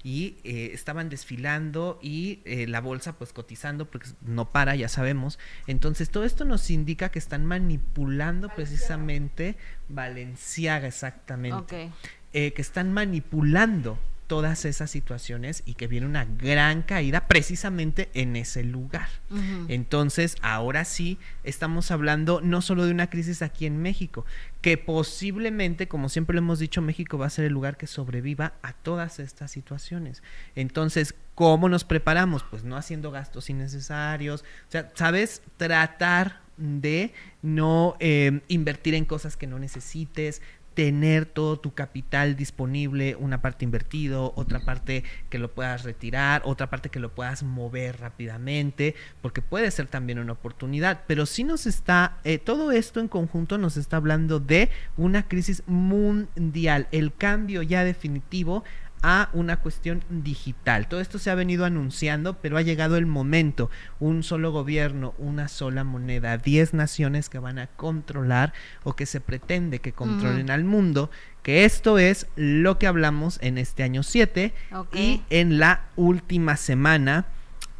y eh, estaban desfilando y eh, la bolsa pues cotizando porque no para, ya sabemos. Entonces todo esto nos indica que están manipulando precisamente Valenciaga exactamente. Eh, que están manipulando todas esas situaciones y que viene una gran caída precisamente en ese lugar. Entonces, ahora sí, estamos hablando no solo de una crisis aquí en México, que posiblemente, como siempre lo hemos dicho, México va a ser el lugar que sobreviva a todas estas situaciones. Entonces, ¿cómo nos preparamos? Pues no haciendo gastos innecesarios, o sea, ¿sabes? Tratar de no eh, invertir en cosas que no necesites, tener todo tu capital disponible, una parte invertido, otra parte que lo puedas retirar, otra parte que lo puedas mover rápidamente, porque puede ser también una oportunidad, pero sí nos está, eh, todo esto en conjunto nos está hablando de una crisis mundial, el cambio ya definitivo a una cuestión digital. Todo esto se ha venido anunciando, pero ha llegado el momento. Un solo gobierno, una sola moneda, 10 naciones que van a controlar o que se pretende que controlen al mundo, que esto es lo que hablamos en este año 7 Ok. y en la última semana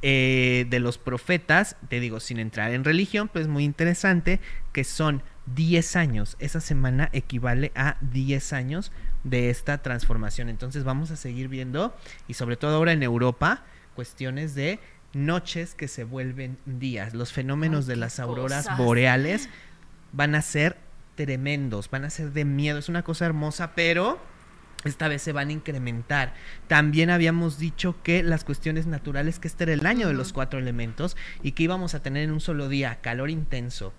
eh, de los profetas, te digo, sin entrar en religión, pues muy interesante, que son 10 años. Esa semana equivale a 10 años de esta transformación. Entonces vamos a seguir viendo, y sobre todo ahora en Europa, cuestiones de noches que se vuelven días. Los fenómenos Ay, de las auroras cosas. boreales van a ser tremendos, van a ser de miedo. Es una cosa hermosa, pero esta vez se van a incrementar. También habíamos dicho que las cuestiones naturales, que este era el año de los cuatro elementos y que íbamos a tener en un solo día calor intenso,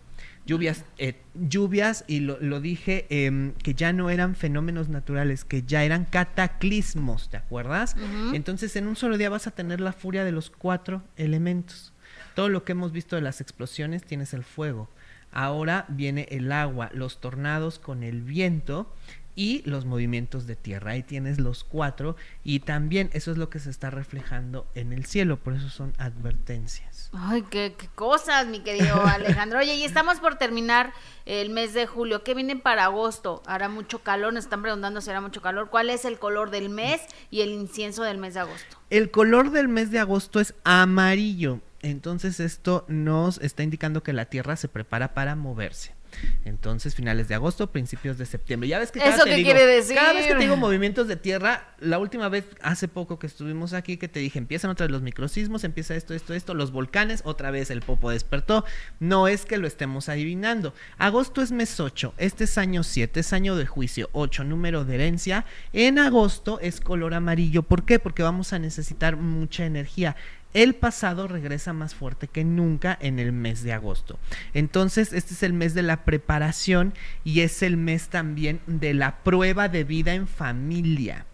lluvias, eh, lluvias y lo, lo dije em, que ya no eran fenómenos naturales, que ya eran cataclismos, ¿te acuerdas? Entonces en un solo día vas a tener la furia de los cuatro elementos. Todo lo que hemos visto de las explosiones tienes el fuego. Ahora viene el agua, los tornados con el viento y los movimientos de tierra. Ahí tienes los cuatro y también eso es lo que se está reflejando en el cielo, por eso son advertencias. Ay, qué, qué cosas, mi querido Alejandro. Oye, y estamos por terminar el mes de julio. ¿Qué viene para agosto? Hará mucho calor, nos están preguntando si hará mucho calor. ¿Cuál es el color del mes y el incienso del mes de agosto? El color del mes de agosto es amarillo. Entonces esto nos está indicando que la Tierra se prepara para moverse. Entonces, finales de agosto, principios de septiembre. Ya ves que cada, ¿Eso te qué digo, quiere decir? cada vez que te digo movimientos de tierra, la última vez, hace poco que estuvimos aquí, que te dije, empiezan otra vez los microsismos, empieza esto, esto, esto, los volcanes, otra vez el popo despertó. No es que lo estemos adivinando. Agosto es mes 8, este es año 7, es año de juicio, 8, número de herencia. En agosto es color amarillo. ¿Por qué? Porque vamos a necesitar mucha energía el pasado regresa más fuerte que nunca en el mes de agosto. Entonces, este es el mes de la preparación y es el mes también de la prueba de vida en familia.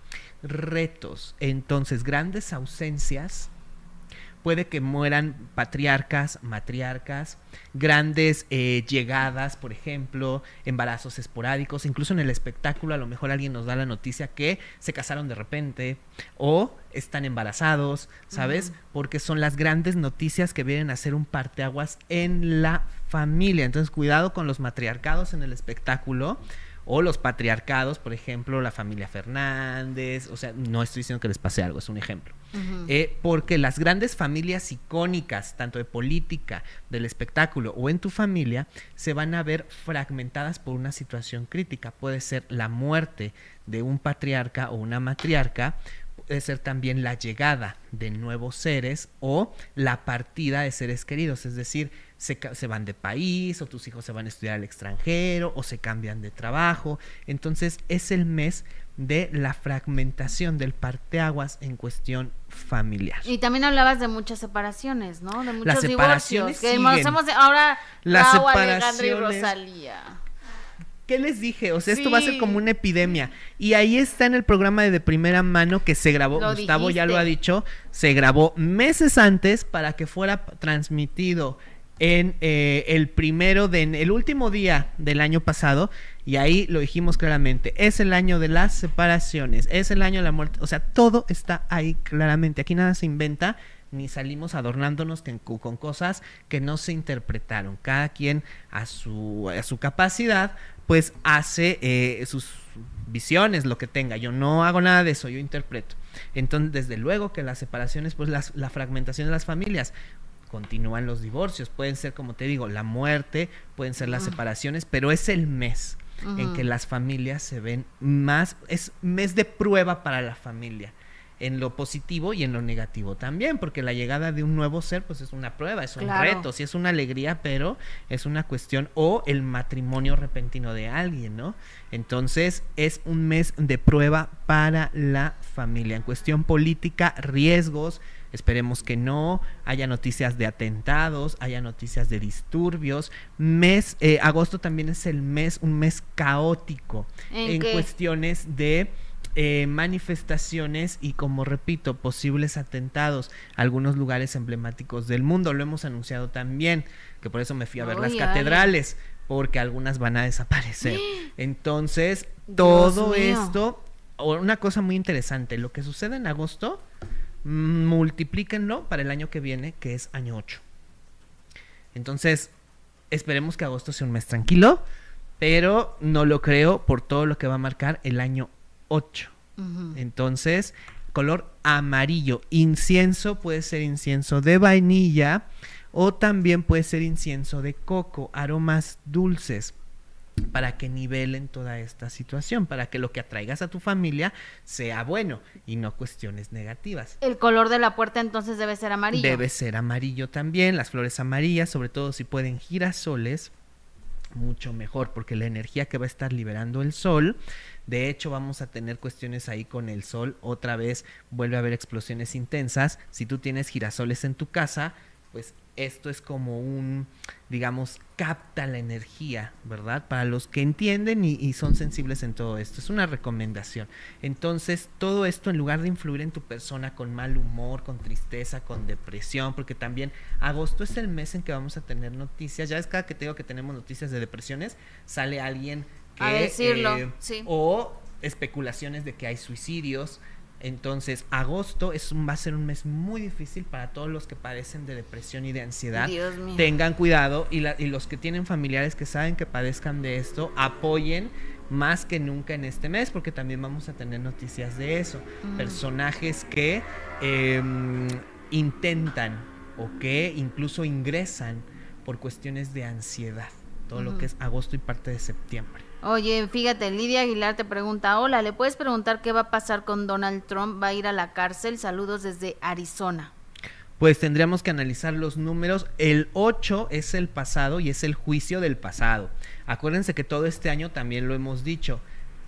Retos. Entonces, grandes ausencias. Puede que mueran patriarcas, matriarcas, grandes eh, llegadas, por ejemplo, embarazos esporádicos, incluso en el espectáculo a lo mejor alguien nos da la noticia que se casaron de repente o están embarazados, ¿sabes? Porque son las grandes noticias que vienen a ser un parteaguas en la familia. Entonces, cuidado con los matriarcados en el espectáculo o los patriarcados, por ejemplo, la familia Fernández, o sea, no estoy diciendo que les pase algo, es un ejemplo. Eh, porque las grandes familias icónicas, tanto de política, del espectáculo o en tu familia, se van a ver fragmentadas por una situación crítica. Puede ser la muerte de un patriarca o una matriarca, puede ser también la llegada de nuevos seres o la partida de seres queridos, es decir, se van de país o tus hijos se van a estudiar al extranjero o se cambian de trabajo. Entonces es el mes de la fragmentación del parteaguas en cuestión familiar. Y también hablabas de muchas separaciones, ¿no? De muchos Las separaciones divorcios. Que ahora Las Raúl, Alejandra y separaciones- Rosalía. ¿Qué les dije? O sea, esto va a ser como una epidemia. Y ahí está en el programa de, de primera mano que se grabó, Lo Gustavo ya lo ha dicho, se grabó meses antes para que fuera transmitido en eh, el primero de en el último día del año pasado y ahí lo dijimos claramente es el año de las separaciones es el año de la muerte o sea todo está ahí claramente. Aquí nada se inventa ni salimos adornándonos con cosas que no se interpretaron. Cada quien a su a su capacidad pues hace eh, sus visiones lo que tenga. Yo no hago nada de eso yo interpreto. Entonces desde luego que las separaciones pues las- la fragmentación de las familias continúan los divorcios, pueden ser, como te digo, la muerte, pueden ser las Ujú. separaciones, pero es el mes en que las familias se ven más, es mes de prueba para la familia, en lo positivo y en lo negativo también, porque la llegada de un nuevo ser, pues es una prueba, es un Claro. reto, sí es una alegría, pero es una cuestión, o el matrimonio repentino de alguien, ¿no? Entonces es un mes de prueba para la familia. En cuestión política, riesgos, Esperemos que no haya noticias de atentados, haya noticias de disturbios. Mes, eh, agosto también es el mes, un mes caótico ¿En cuestiones de eh, manifestaciones y como repito, posibles atentados a algunos lugares emblemáticos del mundo. Lo hemos anunciado también, que por eso me fui a ver las catedrales, porque algunas van a desaparecer. Entonces, todo mío. esto, o una cosa muy interesante, lo que sucede en agosto, multiplíquenlo para el año que viene, que es año 8. Entonces, esperemos que agosto sea un mes tranquilo, pero no lo creo por todo lo que va a marcar el año 8. Ujú. Entonces, color amarillo. Incienso puede ser incienso de vainilla o también puede ser incienso de coco, aromas dulces para que nivelen toda esta situación, para que lo que atraigas a tu familia sea bueno y no cuestiones negativas. El color de la puerta entonces debe ser amarillo. Debe ser amarillo también, las flores amarillas, sobre todo si pueden girasoles, mucho mejor, porque la energía que va a estar liberando el sol, de hecho vamos a tener cuestiones ahí con el sol, otra vez vuelve a haber explosiones intensas, si tú tienes girasoles en tu casa, pues esto es como un, digamos, capta la energía, ¿verdad? Para los que entienden y, y son sensibles en todo esto. Es una recomendación. Entonces, todo esto en lugar de influir en tu persona con mal humor, con tristeza, con depresión, porque también agosto es el mes en que vamos a tener noticias. Ya es cada que te digo que tenemos noticias de depresiones, sale alguien A decirlo, sí. O especulaciones de que hay suicidios. Entonces, agosto es un, va a ser un mes muy difícil para todos los que padecen de depresión y de ansiedad. Dios mío. Tengan cuidado y, la- y los que tienen familiares que saben que padezcan de esto, apoyen más que nunca en este mes, porque también vamos a tener noticias de eso. Mm. Personajes que em, intentan o que incluso ingresan por cuestiones de ansiedad. Todo lo Ujú. que es agosto y parte de septiembre. Oye, fíjate, Lidia Aguilar te pregunta, hola, ¿le puedes preguntar qué va a pasar con Donald Trump? ¿Va a ir a la cárcel? Saludos desde Arizona. Pues tendríamos que analizar los números. El 8 es el pasado y es el juicio del pasado. Acuérdense que todo este año también lo hemos dicho.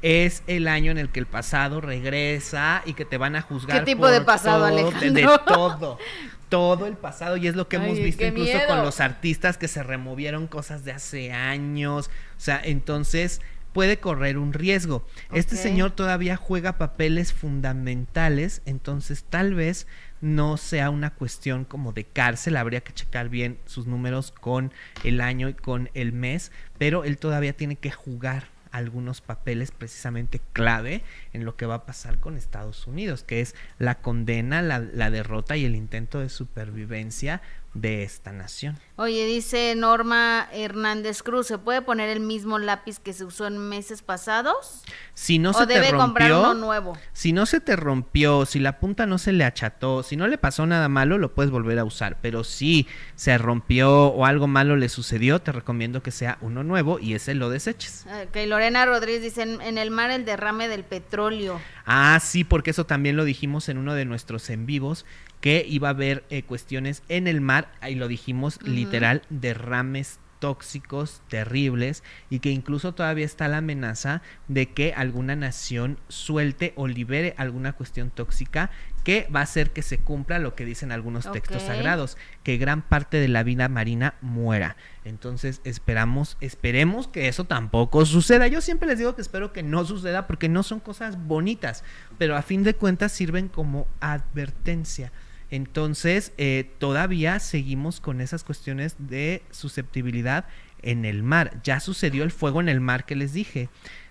Es el año en el que el pasado regresa y que te van a juzgar. ¿Qué tipo de pasado, todo, de- De, Alejandro? todo. Todo el pasado. Y es lo que hemos Ay, visto incluso miedo. con los artistas que se removieron cosas de hace años. O sea, entonces puede correr un riesgo. Este señor todavía juega papeles fundamentales, entonces tal vez no sea una cuestión como de cárcel, habría que checar bien sus números con el año y con el mes, pero él todavía tiene que jugar algunos papeles precisamente clave en lo que va a pasar con Estados Unidos, que es la condena, la, la derrota y el intento de supervivencia de esta nación. Oye, dice Norma Hernández Cruz, ¿se puede poner el mismo lápiz que se usó en meses pasados? Si no ¿O se te debe comprar rompió, uno nuevo? si no se te rompió, si la punta no se le acható, si no le pasó nada malo, lo puedes volver a usar. Pero si se rompió o algo malo le sucedió, te recomiendo que sea uno nuevo y ese lo deseches. Ok, Lorena Rodríguez dice, en, en el mar el derrame del petróleo. Ah, sí, porque eso también lo dijimos en uno de nuestros en vivos, que iba a haber eh, cuestiones en el mar, ahí lo dijimos literal, derrames tóxicos terribles y que incluso todavía está la amenaza de que alguna nación suelte o libere alguna cuestión tóxica que va a hacer que se cumpla lo que dicen algunos textos sagrados, que gran parte de la vida marina muera. Entonces esperamos, esperemos que eso tampoco suceda. Yo siempre les digo que espero que no suceda porque no son cosas bonitas, pero a fin de cuentas sirven como advertencia. Entonces, eh, todavía seguimos con esas cuestiones de susceptibilidad en el mar. Ya sucedió el fuego en el mar que les dije.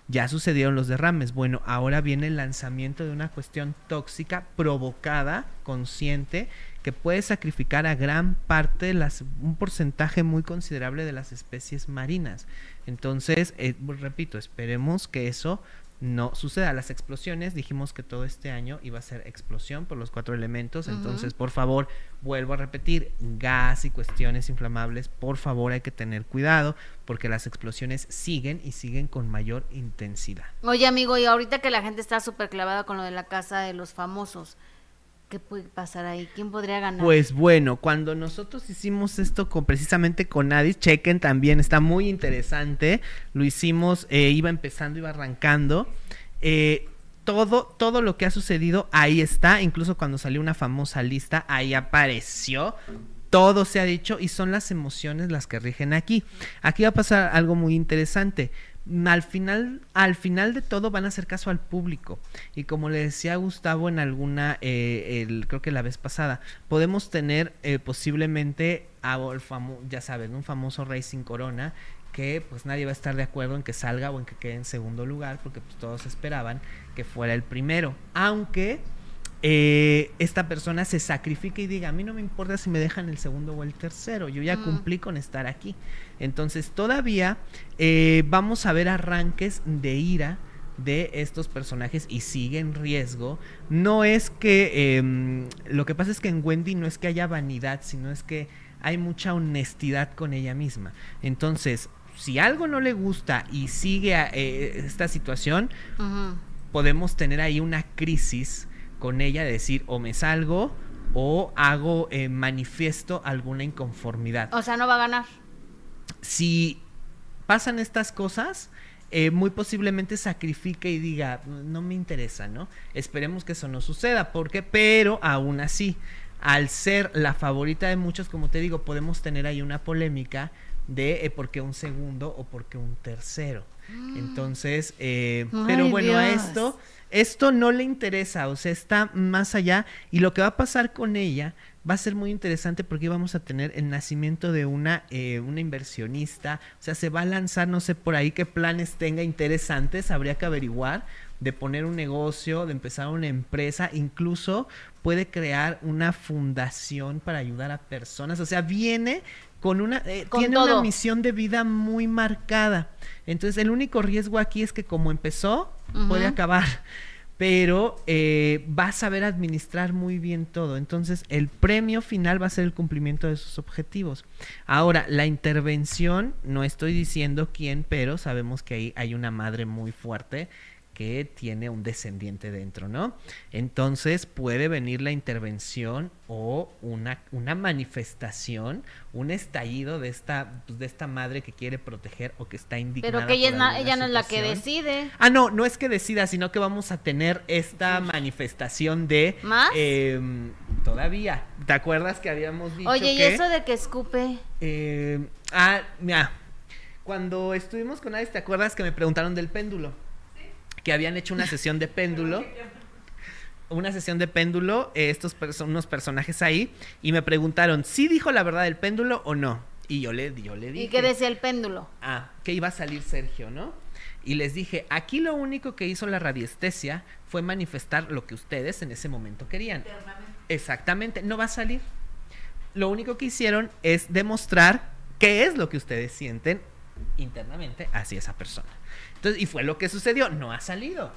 Ya sucedieron los derrames. Bueno, ahora viene el lanzamiento de una cuestión tóxica provocada, consciente, que puede sacrificar a gran parte las, un porcentaje muy considerable de las especies marinas. Entonces, eh, repito, esperemos que eso no suceda. Las explosiones, dijimos que todo este año iba a ser explosión por los cuatro elementos. Entonces, por favor, vuelvo a repetir, gas y cuestiones inflamables, por favor hay que tener cuidado porque las explosiones siguen y siguen con mayor intensidad. Oye, amigo, y ahorita que la gente está súper clavada con lo de la casa de los famosos, ¿qué puede pasar ahí? ¿Quién podría ganar? Pues bueno, cuando nosotros hicimos esto con precisamente con Adis, chequen también, está muy interesante. Lo hicimos, eh, iba empezando, iba arrancando. Eh, todo, todo lo que ha sucedido ahí está, incluso cuando salió una famosa lista, ahí apareció. Todo se ha dicho y son las emociones las que rigen aquí. Aquí va a pasar algo muy interesante. Al final, al final de todo van a hacer caso al público. Y como le decía Gustavo en alguna, eh, creo que la vez pasada, podemos tener eh, posiblemente a ya saben, un famoso Racing Corona que pues nadie va a estar de acuerdo en que salga o en que quede en segundo lugar porque pues todos esperaban que fuera el primero. Aunque eh, esta persona se sacrifique y diga, a mí no me importa si me dejan el segundo o el tercero, yo ya Mm. cumplí con estar aquí. Entonces todavía eh, vamos a ver arranques de ira de estos personajes y sigue en riesgo. No es que, em, lo que pasa es que en Wendy no es que haya vanidad, sino es que hay mucha honestidad con ella misma. Entonces, si algo no le gusta y sigue a, eh, esta situación, podemos tener ahí una crisis con ella de decir o me salgo o hago eh, manifiesto alguna inconformidad. O sea, no va a ganar. Si pasan estas cosas, eh, muy posiblemente sacrifique y diga, no me interesa, ¿no? Esperemos que eso no suceda, porque, pero aún así, al ser la favorita de muchos, como te digo, podemos tener ahí una polémica de eh, por qué un segundo o por qué un tercero. Entonces, eh, pero bueno, a esto, esto no le interesa, o sea, está más allá y lo que va a pasar con ella va a ser muy interesante porque vamos a tener el nacimiento de una, eh, una inversionista, o sea, se va a lanzar, no sé por ahí qué planes tenga interesantes, habría que averiguar, de poner un negocio, de empezar una empresa, incluso puede crear una fundación para ayudar a personas, o sea, viene con una eh, Con tiene todo. una misión de vida muy marcada. Entonces, el único riesgo aquí es que como empezó, puede acabar. Pero eh, va a saber administrar muy bien todo. Entonces, el premio final va a ser el cumplimiento de sus objetivos. Ahora, la intervención, no estoy diciendo quién, pero sabemos que ahí hay una madre muy fuerte que tiene un descendiente dentro, ¿no? Entonces puede venir la intervención o una, una manifestación, un estallido de esta, pues, de esta madre que quiere proteger o que está indignada. Pero que ella, por alguna ella no es la que decide. Ah, no, no es que decida, sino que vamos a tener esta manifestación de... ¿Más? em, todavía. ¿Te acuerdas que habíamos dicho Oye, ¿y eso de que escupe? Eh, ah, mira, cuando estuvimos con Alex, ¿te acuerdas que me preguntaron del péndulo? Que habían hecho una sesión de péndulo. Una sesión de péndulo, eh, estos perso- unos personajes ahí, y me preguntaron, ¿sí dijo la verdad del péndulo o no? Y yo le, yo le dije. ¿Y qué decía el péndulo? Ah, que iba a salir Sergio, ¿no? Y les dije, aquí lo único que hizo la radiestesia fue manifestar lo que ustedes en ese momento querían. Exactamente, no va a salir. Lo único que hicieron es demostrar qué es lo que ustedes sienten internamente hacia esa persona. Y fue lo que sucedió, no ha salido.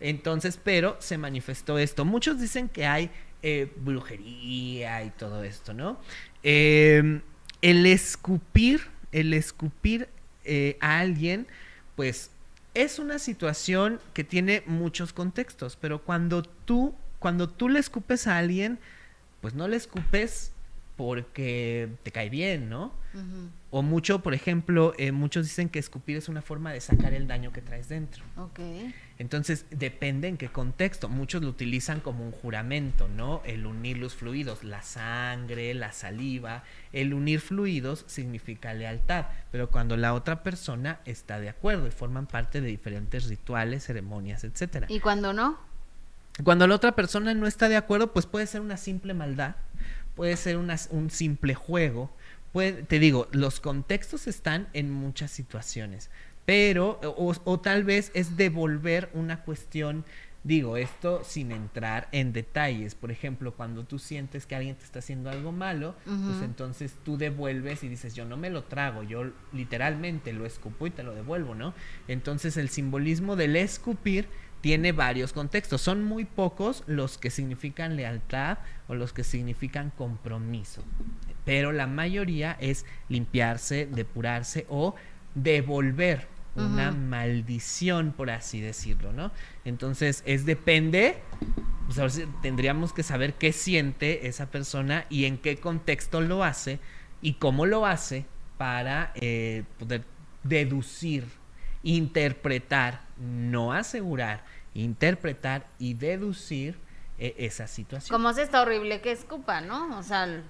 Entonces, pero se manifestó esto. Muchos dicen que hay eh, brujería y todo esto, ¿no? Eh, el escupir, el escupir eh, a alguien, pues es una situación que tiene muchos contextos, pero cuando tú, cuando tú le escupes a alguien, pues no le escupes porque te cae bien, ¿no? O mucho, por ejemplo, eh, muchos dicen que escupir es una forma de sacar el daño que traes dentro. Ok. Entonces, depende en qué contexto. Muchos lo utilizan como un juramento, ¿no? El unir los fluidos, la sangre, la saliva. El unir fluidos significa lealtad, pero cuando la otra persona está de acuerdo y forman parte de diferentes rituales, ceremonias, etcétera. ¿Y cuando no? Cuando la otra persona no está de acuerdo, pues puede ser una simple maldad, puede ser una- un simple juego. Puede, te digo, los contextos están en muchas situaciones, pero, o, o tal vez es devolver una cuestión, digo, esto sin entrar en detalles. Por ejemplo, cuando tú sientes que alguien te está haciendo algo malo, pues entonces tú devuelves y dices, yo no me lo trago, yo literalmente lo escupo y te lo devuelvo, ¿no? Entonces el simbolismo del escupir tiene varios contextos. Son muy pocos los que significan lealtad o los que significan compromiso. Pero la mayoría es limpiarse, depurarse o devolver una maldición, por así decirlo, ¿no? Entonces, es depende, pues ahora sí tendríamos que saber qué siente esa persona y en qué contexto lo hace y cómo lo hace para eh, poder deducir, interpretar, no asegurar, interpretar y deducir eh, esa situación. Como se está horrible que escupa, ¿no? O sea, el-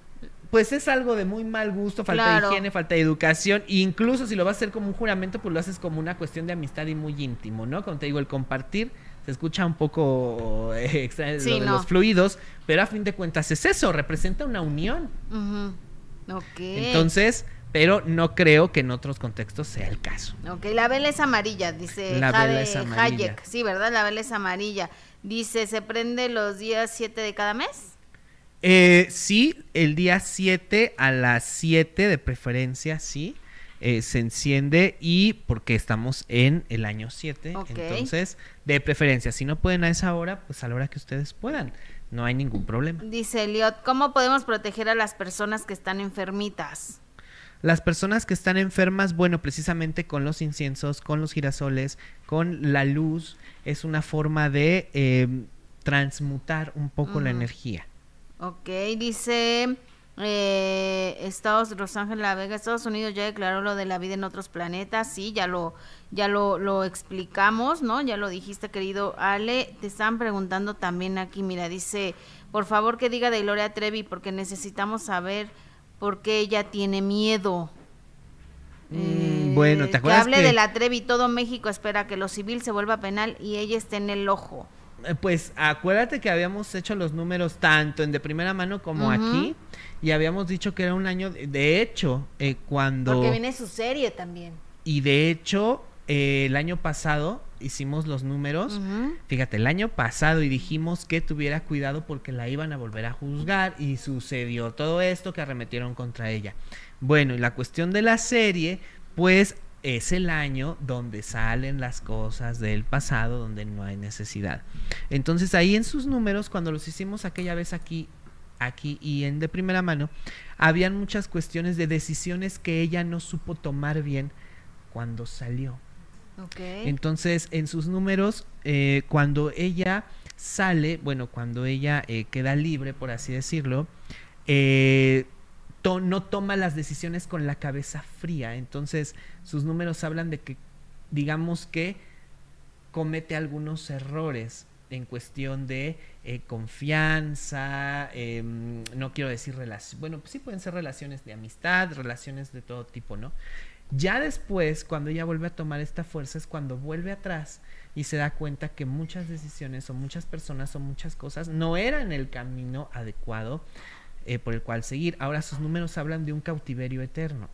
Pues es algo de muy mal gusto, falta Claro. de higiene, falta de educación. E incluso si lo vas a hacer como un juramento, pues lo haces como una cuestión de amistad y muy íntimo, ¿no? Como te digo, el compartir se escucha un poco eh, extraño lo de no. los fluidos, pero a fin de cuentas es eso, representa una unión. Ok. Entonces, pero no creo que en otros contextos sea el caso. Ok, la vela es amarilla, dice La Jade vela es amarilla. Hayek. Sí, ¿verdad? La vela es amarilla. Dice, ¿se prende los días 7 de cada mes? Eh, sí, el día 7 a las 7 de preferencia, sí. eh, se enciende y porque estamos en el año 7, Ok. entonces de preferencia, si no pueden a esa hora, pues a la hora que ustedes puedan, no hay ningún problema. Dice Eliot, ¿cómo podemos proteger a las personas que están enfermitas? Las personas que están enfermas, bueno, precisamente con los inciensos, con los girasoles, con la luz, es una forma de eh, transmutar un poco la energía. Ok, dice eh, Estados Los Ángeles La Vega, Estados Unidos ya declaró lo de la vida en otros planetas, sí, ya lo ya lo, lo explicamos, ¿no? Ya lo dijiste, querido Ale. Te están preguntando también aquí, mira, dice, por favor que diga de Gloria Trevi porque necesitamos saber por qué ella tiene miedo. Mm, bueno, ¿te que acuerdas hable que- de la Trevi, todo México espera que lo civil se vuelva penal y ella esté en el ojo. eh, pues acuérdate que habíamos hecho los números tanto en de primera mano como aquí y habíamos dicho que era un año, de- de hecho, eh, cuando... Porque viene su serie también. Y de hecho, eh, el año pasado hicimos los números. Fíjate, el año pasado y dijimos que tuviera cuidado porque la iban a volver a juzgar y sucedió todo esto que arremetieron contra ella. Bueno, y la cuestión de la serie, pues es el año donde salen las cosas del pasado, donde no hay necesidad. Entonces ahí en sus números, cuando los hicimos aquella vez aquí, aquí y en de primera mano, habían muchas cuestiones de decisiones que ella no supo tomar bien cuando salió. Ok. Entonces, en sus números, eh, cuando ella sale, bueno, cuando ella eh, queda libre, por así decirlo, eh, no toma las decisiones con la cabeza fría. Entonces, sus números hablan de que, digamos que, comete algunos errores en cuestión de eh, confianza, em, no quiero decir relaciones, bueno, pues sí pueden ser relaciones de amistad, relaciones de todo tipo, ¿no? Ya después, cuando ella vuelve a tomar esta fuerza, es cuando vuelve atrás y se da cuenta que muchas decisiones o muchas personas o muchas cosas no eran el camino adecuado eh, por el cual seguir. Ahora sus números hablan de un cautiverio eterno,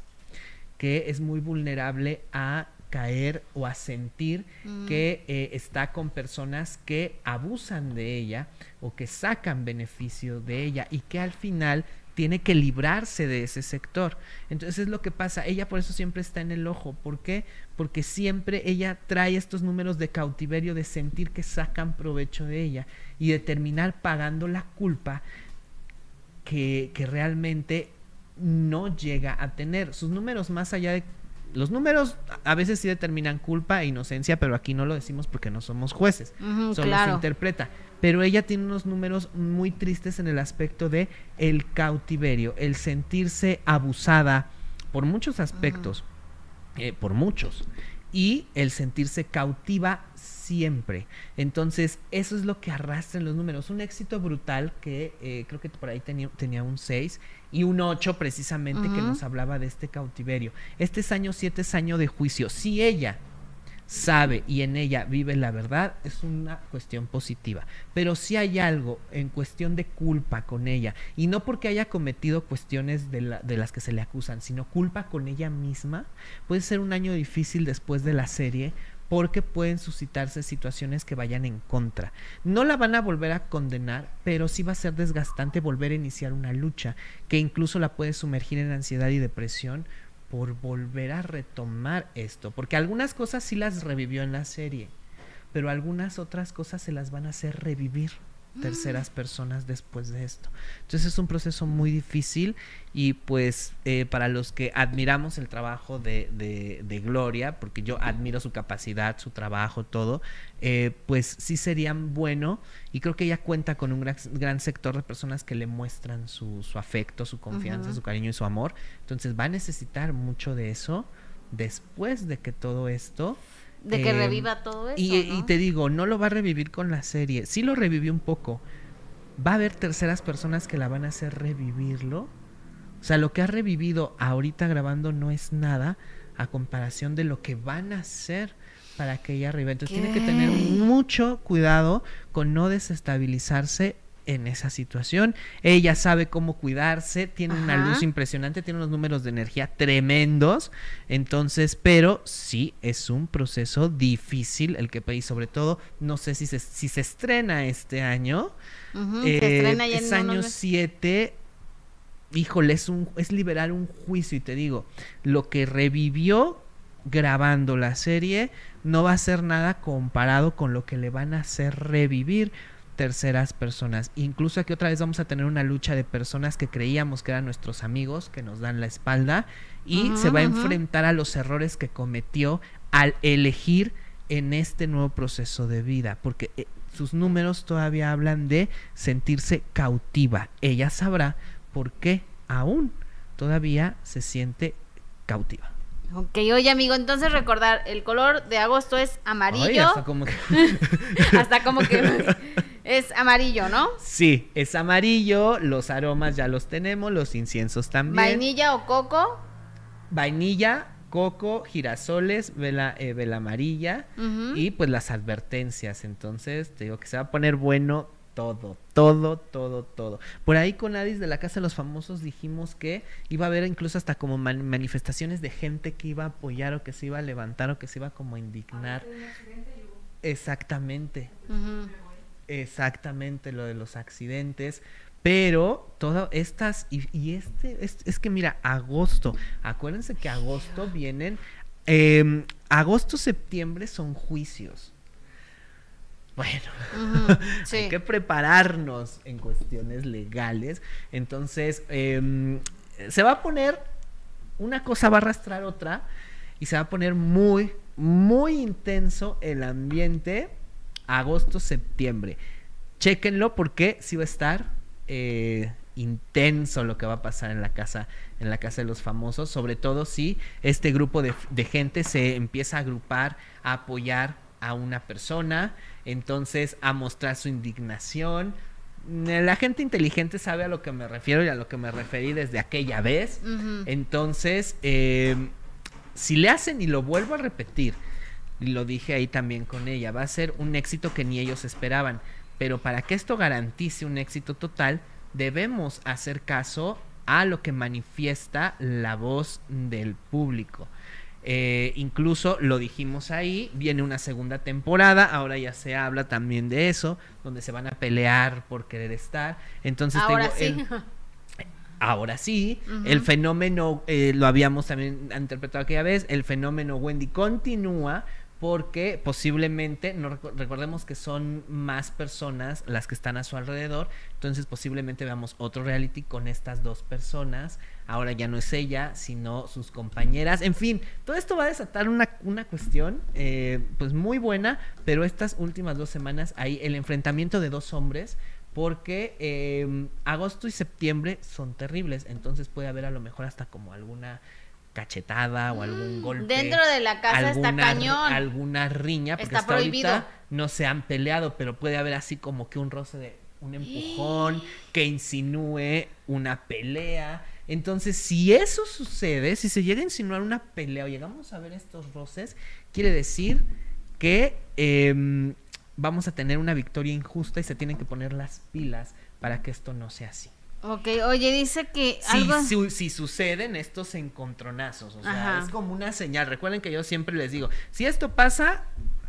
que es muy vulnerable a caer o a sentir Mm. que eh, está con personas que abusan de ella o que sacan beneficio de ella y que al final tiene que librarse de ese sector. Entonces es lo que pasa, ella por eso siempre está en el ojo. ¿Por qué? Porque siempre ella trae estos números de cautiverio, de sentir que sacan provecho de ella y de terminar pagando la culpa que, que realmente no llega a tener. Sus números más allá de... Los números a veces sí determinan culpa e inocencia, pero aquí no lo decimos porque no somos jueces. Solo claro. se interpreta. Pero ella tiene unos números muy tristes en el aspecto de el cautiverio, el sentirse abusada por muchos aspectos, eh, por muchos, y el sentirse cautiva siempre. Entonces, eso es lo que arrastran los números. Un éxito brutal que eh, creo que por ahí tenía, tenía un 6 y un 8 precisamente que nos hablaba de este cautiverio. Este es año 7, es año de juicio. Si ella sabe y en ella vive la verdad, es una cuestión positiva. Pero si hay algo en cuestión de culpa con ella, y no porque haya cometido cuestiones de, la- de las que se le acusan, sino culpa con ella misma, puede ser un año difícil después de la serie porque pueden suscitarse situaciones que vayan en contra. No la van a volver a condenar, pero sí va a ser desgastante volver a iniciar una lucha que incluso la puede sumergir en ansiedad y depresión por volver a retomar esto, porque algunas cosas sí las revivió en la serie, pero algunas otras cosas se las van a hacer revivir terceras personas después de esto. Entonces es un proceso muy difícil y pues eh, para los que admiramos el trabajo de, de- de Gloria, porque yo admiro su capacidad, su trabajo, todo, eh, pues sí serían bueno y creo que ella cuenta con un gran, gran sector de personas que le muestran su, su afecto, su confianza, su cariño y su amor. Entonces va a necesitar mucho de eso después de que todo esto... De que eh, reviva todo eso. y, te digo, no lo va a revivir con la serie. Sí lo revivió un poco. Va a haber terceras personas que la van a hacer revivirlo. O sea, lo que ha revivido ahorita grabando no es nada a comparación de lo que van a hacer para que ella reviva. Entonces tiene que tener mucho cuidado con no desestabilizarse en esa situación. Ella sabe cómo cuidarse, tiene una luz impresionante, tiene unos números de energía tremendos. Entonces, pero sí es un proceso difícil el que y sobre todo, no sé si se, si se estrena este año. Eh, se estrena ya es año meses. 7. Híjole, es, un, es liberar un juicio y te digo, lo que revivió grabando la serie no va a ser nada comparado con lo que le van a hacer revivir terceras personas. Incluso aquí otra vez vamos a tener una lucha de personas que creíamos que eran nuestros amigos, que nos dan la espalda, y se va a enfrentar a los errores que cometió al elegir en este nuevo proceso de vida, porque eh, sus números todavía hablan de sentirse cautiva. Ella sabrá por qué aún todavía se siente cautiva. Ok, oye amigo, entonces recordar, el color de agosto es amarillo. Ay, hasta como que- Hasta como que es amarillo, ¿no? Sí, es amarillo, los aromas ya los tenemos, los inciensos también. Vainilla o coco. Vainilla, coco, girasoles, vela, eh, vela amarilla y pues las advertencias. Entonces, te digo que se va a poner bueno todo, todo, todo, todo. Por ahí con Adis de la Casa de los Famosos dijimos que iba a haber incluso hasta como man- manifestaciones de gente que iba a apoyar o que se iba a levantar o que se iba como a indignar. Exactamente. Exactamente lo de los accidentes. Pero todas estas, y, y este, es, es que mira, agosto, acuérdense que agosto vienen, em, agosto, septiembre son juicios. Bueno, sí. hay que prepararnos en cuestiones legales. Entonces, em, se va a poner, una cosa va a arrastrar otra y se va a poner muy, muy intenso el ambiente agosto, septiembre. Chéquenlo porque sí va a estar eh, intenso lo que va a pasar en la casa, en la casa de los famosos, sobre todo si este grupo de, de gente se empieza a agrupar, a apoyar a una persona, entonces a mostrar su indignación. Mm, La gente inteligente sabe a lo que me refiero y a lo que me referí desde aquella vez. Entonces, eh, si le hacen y lo vuelvo a repetir, y lo dije ahí también con ella, va a ser un éxito que ni ellos esperaban. Pero para que esto garantice un éxito total, debemos hacer caso a lo que manifiesta la voz del público. Eh, incluso lo dijimos ahí, viene una segunda temporada, ahora ya se habla también de eso, donde se van a pelear por querer estar. Entonces Ahora tengo sí. el- Ahora sí, el fenómeno, eh, lo habíamos también interpretado aquella vez, el fenómeno Wendy continúa porque posiblemente, no recordemos que son más personas las que están a su alrededor, entonces posiblemente veamos otro reality con estas dos personas, ahora ya no es ella, sino sus compañeras, en fin, todo esto va a desatar una, una cuestión eh, pues muy buena, pero estas últimas dos semanas hay el enfrentamiento de dos hombres, porque eh, agosto y septiembre son terribles, entonces puede haber a lo mejor hasta como alguna cachetada o algún golpe. Mm, Dentro de la casa está alguna- cañón. Alguna riña, porque Está hasta prohibido. ahorita no se han peleado, pero puede haber así como que un roce de un empujón que insinúe una pelea. Entonces, si eso sucede, si se llega a insinuar una pelea o llegamos a ver estos roces, quiere decir que em, vamos a tener una victoria injusta y se tienen que poner las pilas para que esto no sea así. Ok, oye, dice que Si, algo... su- si suceden estos encontronazos, o sea, Ajá. es como una señal. Recuerden que yo siempre les digo, si esto pasa,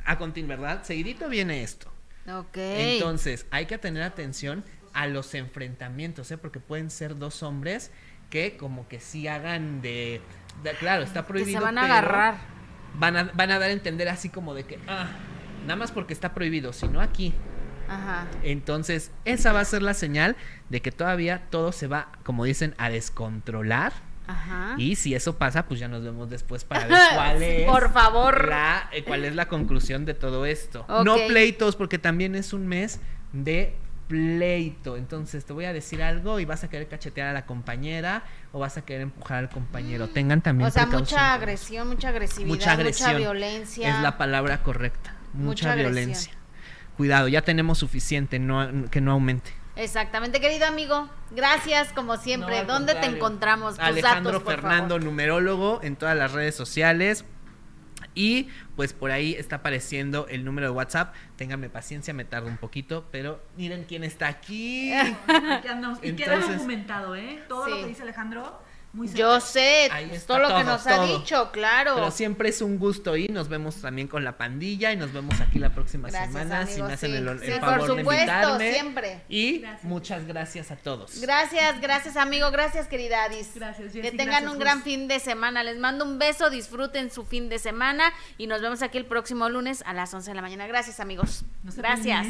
a continuar, ¿verdad? Seguidito viene esto. Ok. Entonces, hay que tener atención a los enfrentamientos, ¿eh? Porque pueden ser dos hombres que como que sí hagan de... de- claro, está que prohibido. se van a pero agarrar. Van a, van a dar a entender así como de que, ah, nada más porque está prohibido, sino aquí. Ajá. Entonces, esa va a ser la señal de que todavía todo se va, como dicen, a descontrolar. Ajá. Y si eso pasa, pues ya nos vemos después para ver cuál es. Por favor. La, eh, cuál es la conclusión de todo esto. No pleitos, porque también es un mes de pleito. Entonces te voy a decir algo y vas a querer cachetear a la compañera o vas a querer empujar al compañero. Tengan también O sea, precaución mucha agresión, mucha agresividad, Mucha agresión. violencia. Es la palabra correcta. Mucha, Mucha agresión. Cuidado, ya tenemos suficiente, no, que no aumente. Exactamente, querido amigo. Gracias, como siempre. No, ¿Dónde te encontramos? Tus Alejandro datos, por Fernando, favor. numerólogo, en todas las redes sociales. Y pues por ahí está apareciendo el número de WhatsApp. Ténganme paciencia, me tardo un poquito, pero miren quién está aquí. Aquí andamos. Y queda Entonces- documentado, ¿eh? Todo Sí. lo que dice Alejandro, muy Yo sé, todo lo que todo, nos ha dicho, claro. Pero siempre es un gusto y nos vemos también con la pandilla y nos vemos aquí la próxima Gracias, semana si amigo, me hacen sí. el, el Sí, por favor de supuesto, invitarme. siempre. Y muchas gracias a todos. Gracias, gracias amigo, gracias querida Adis. Gracias, Que tengan gracias, un gran fin de semana. Les mando un beso, disfruten su fin de semana y nos vemos aquí el próximo lunes a las 11 de la mañana. Gracias amigos. Gracias.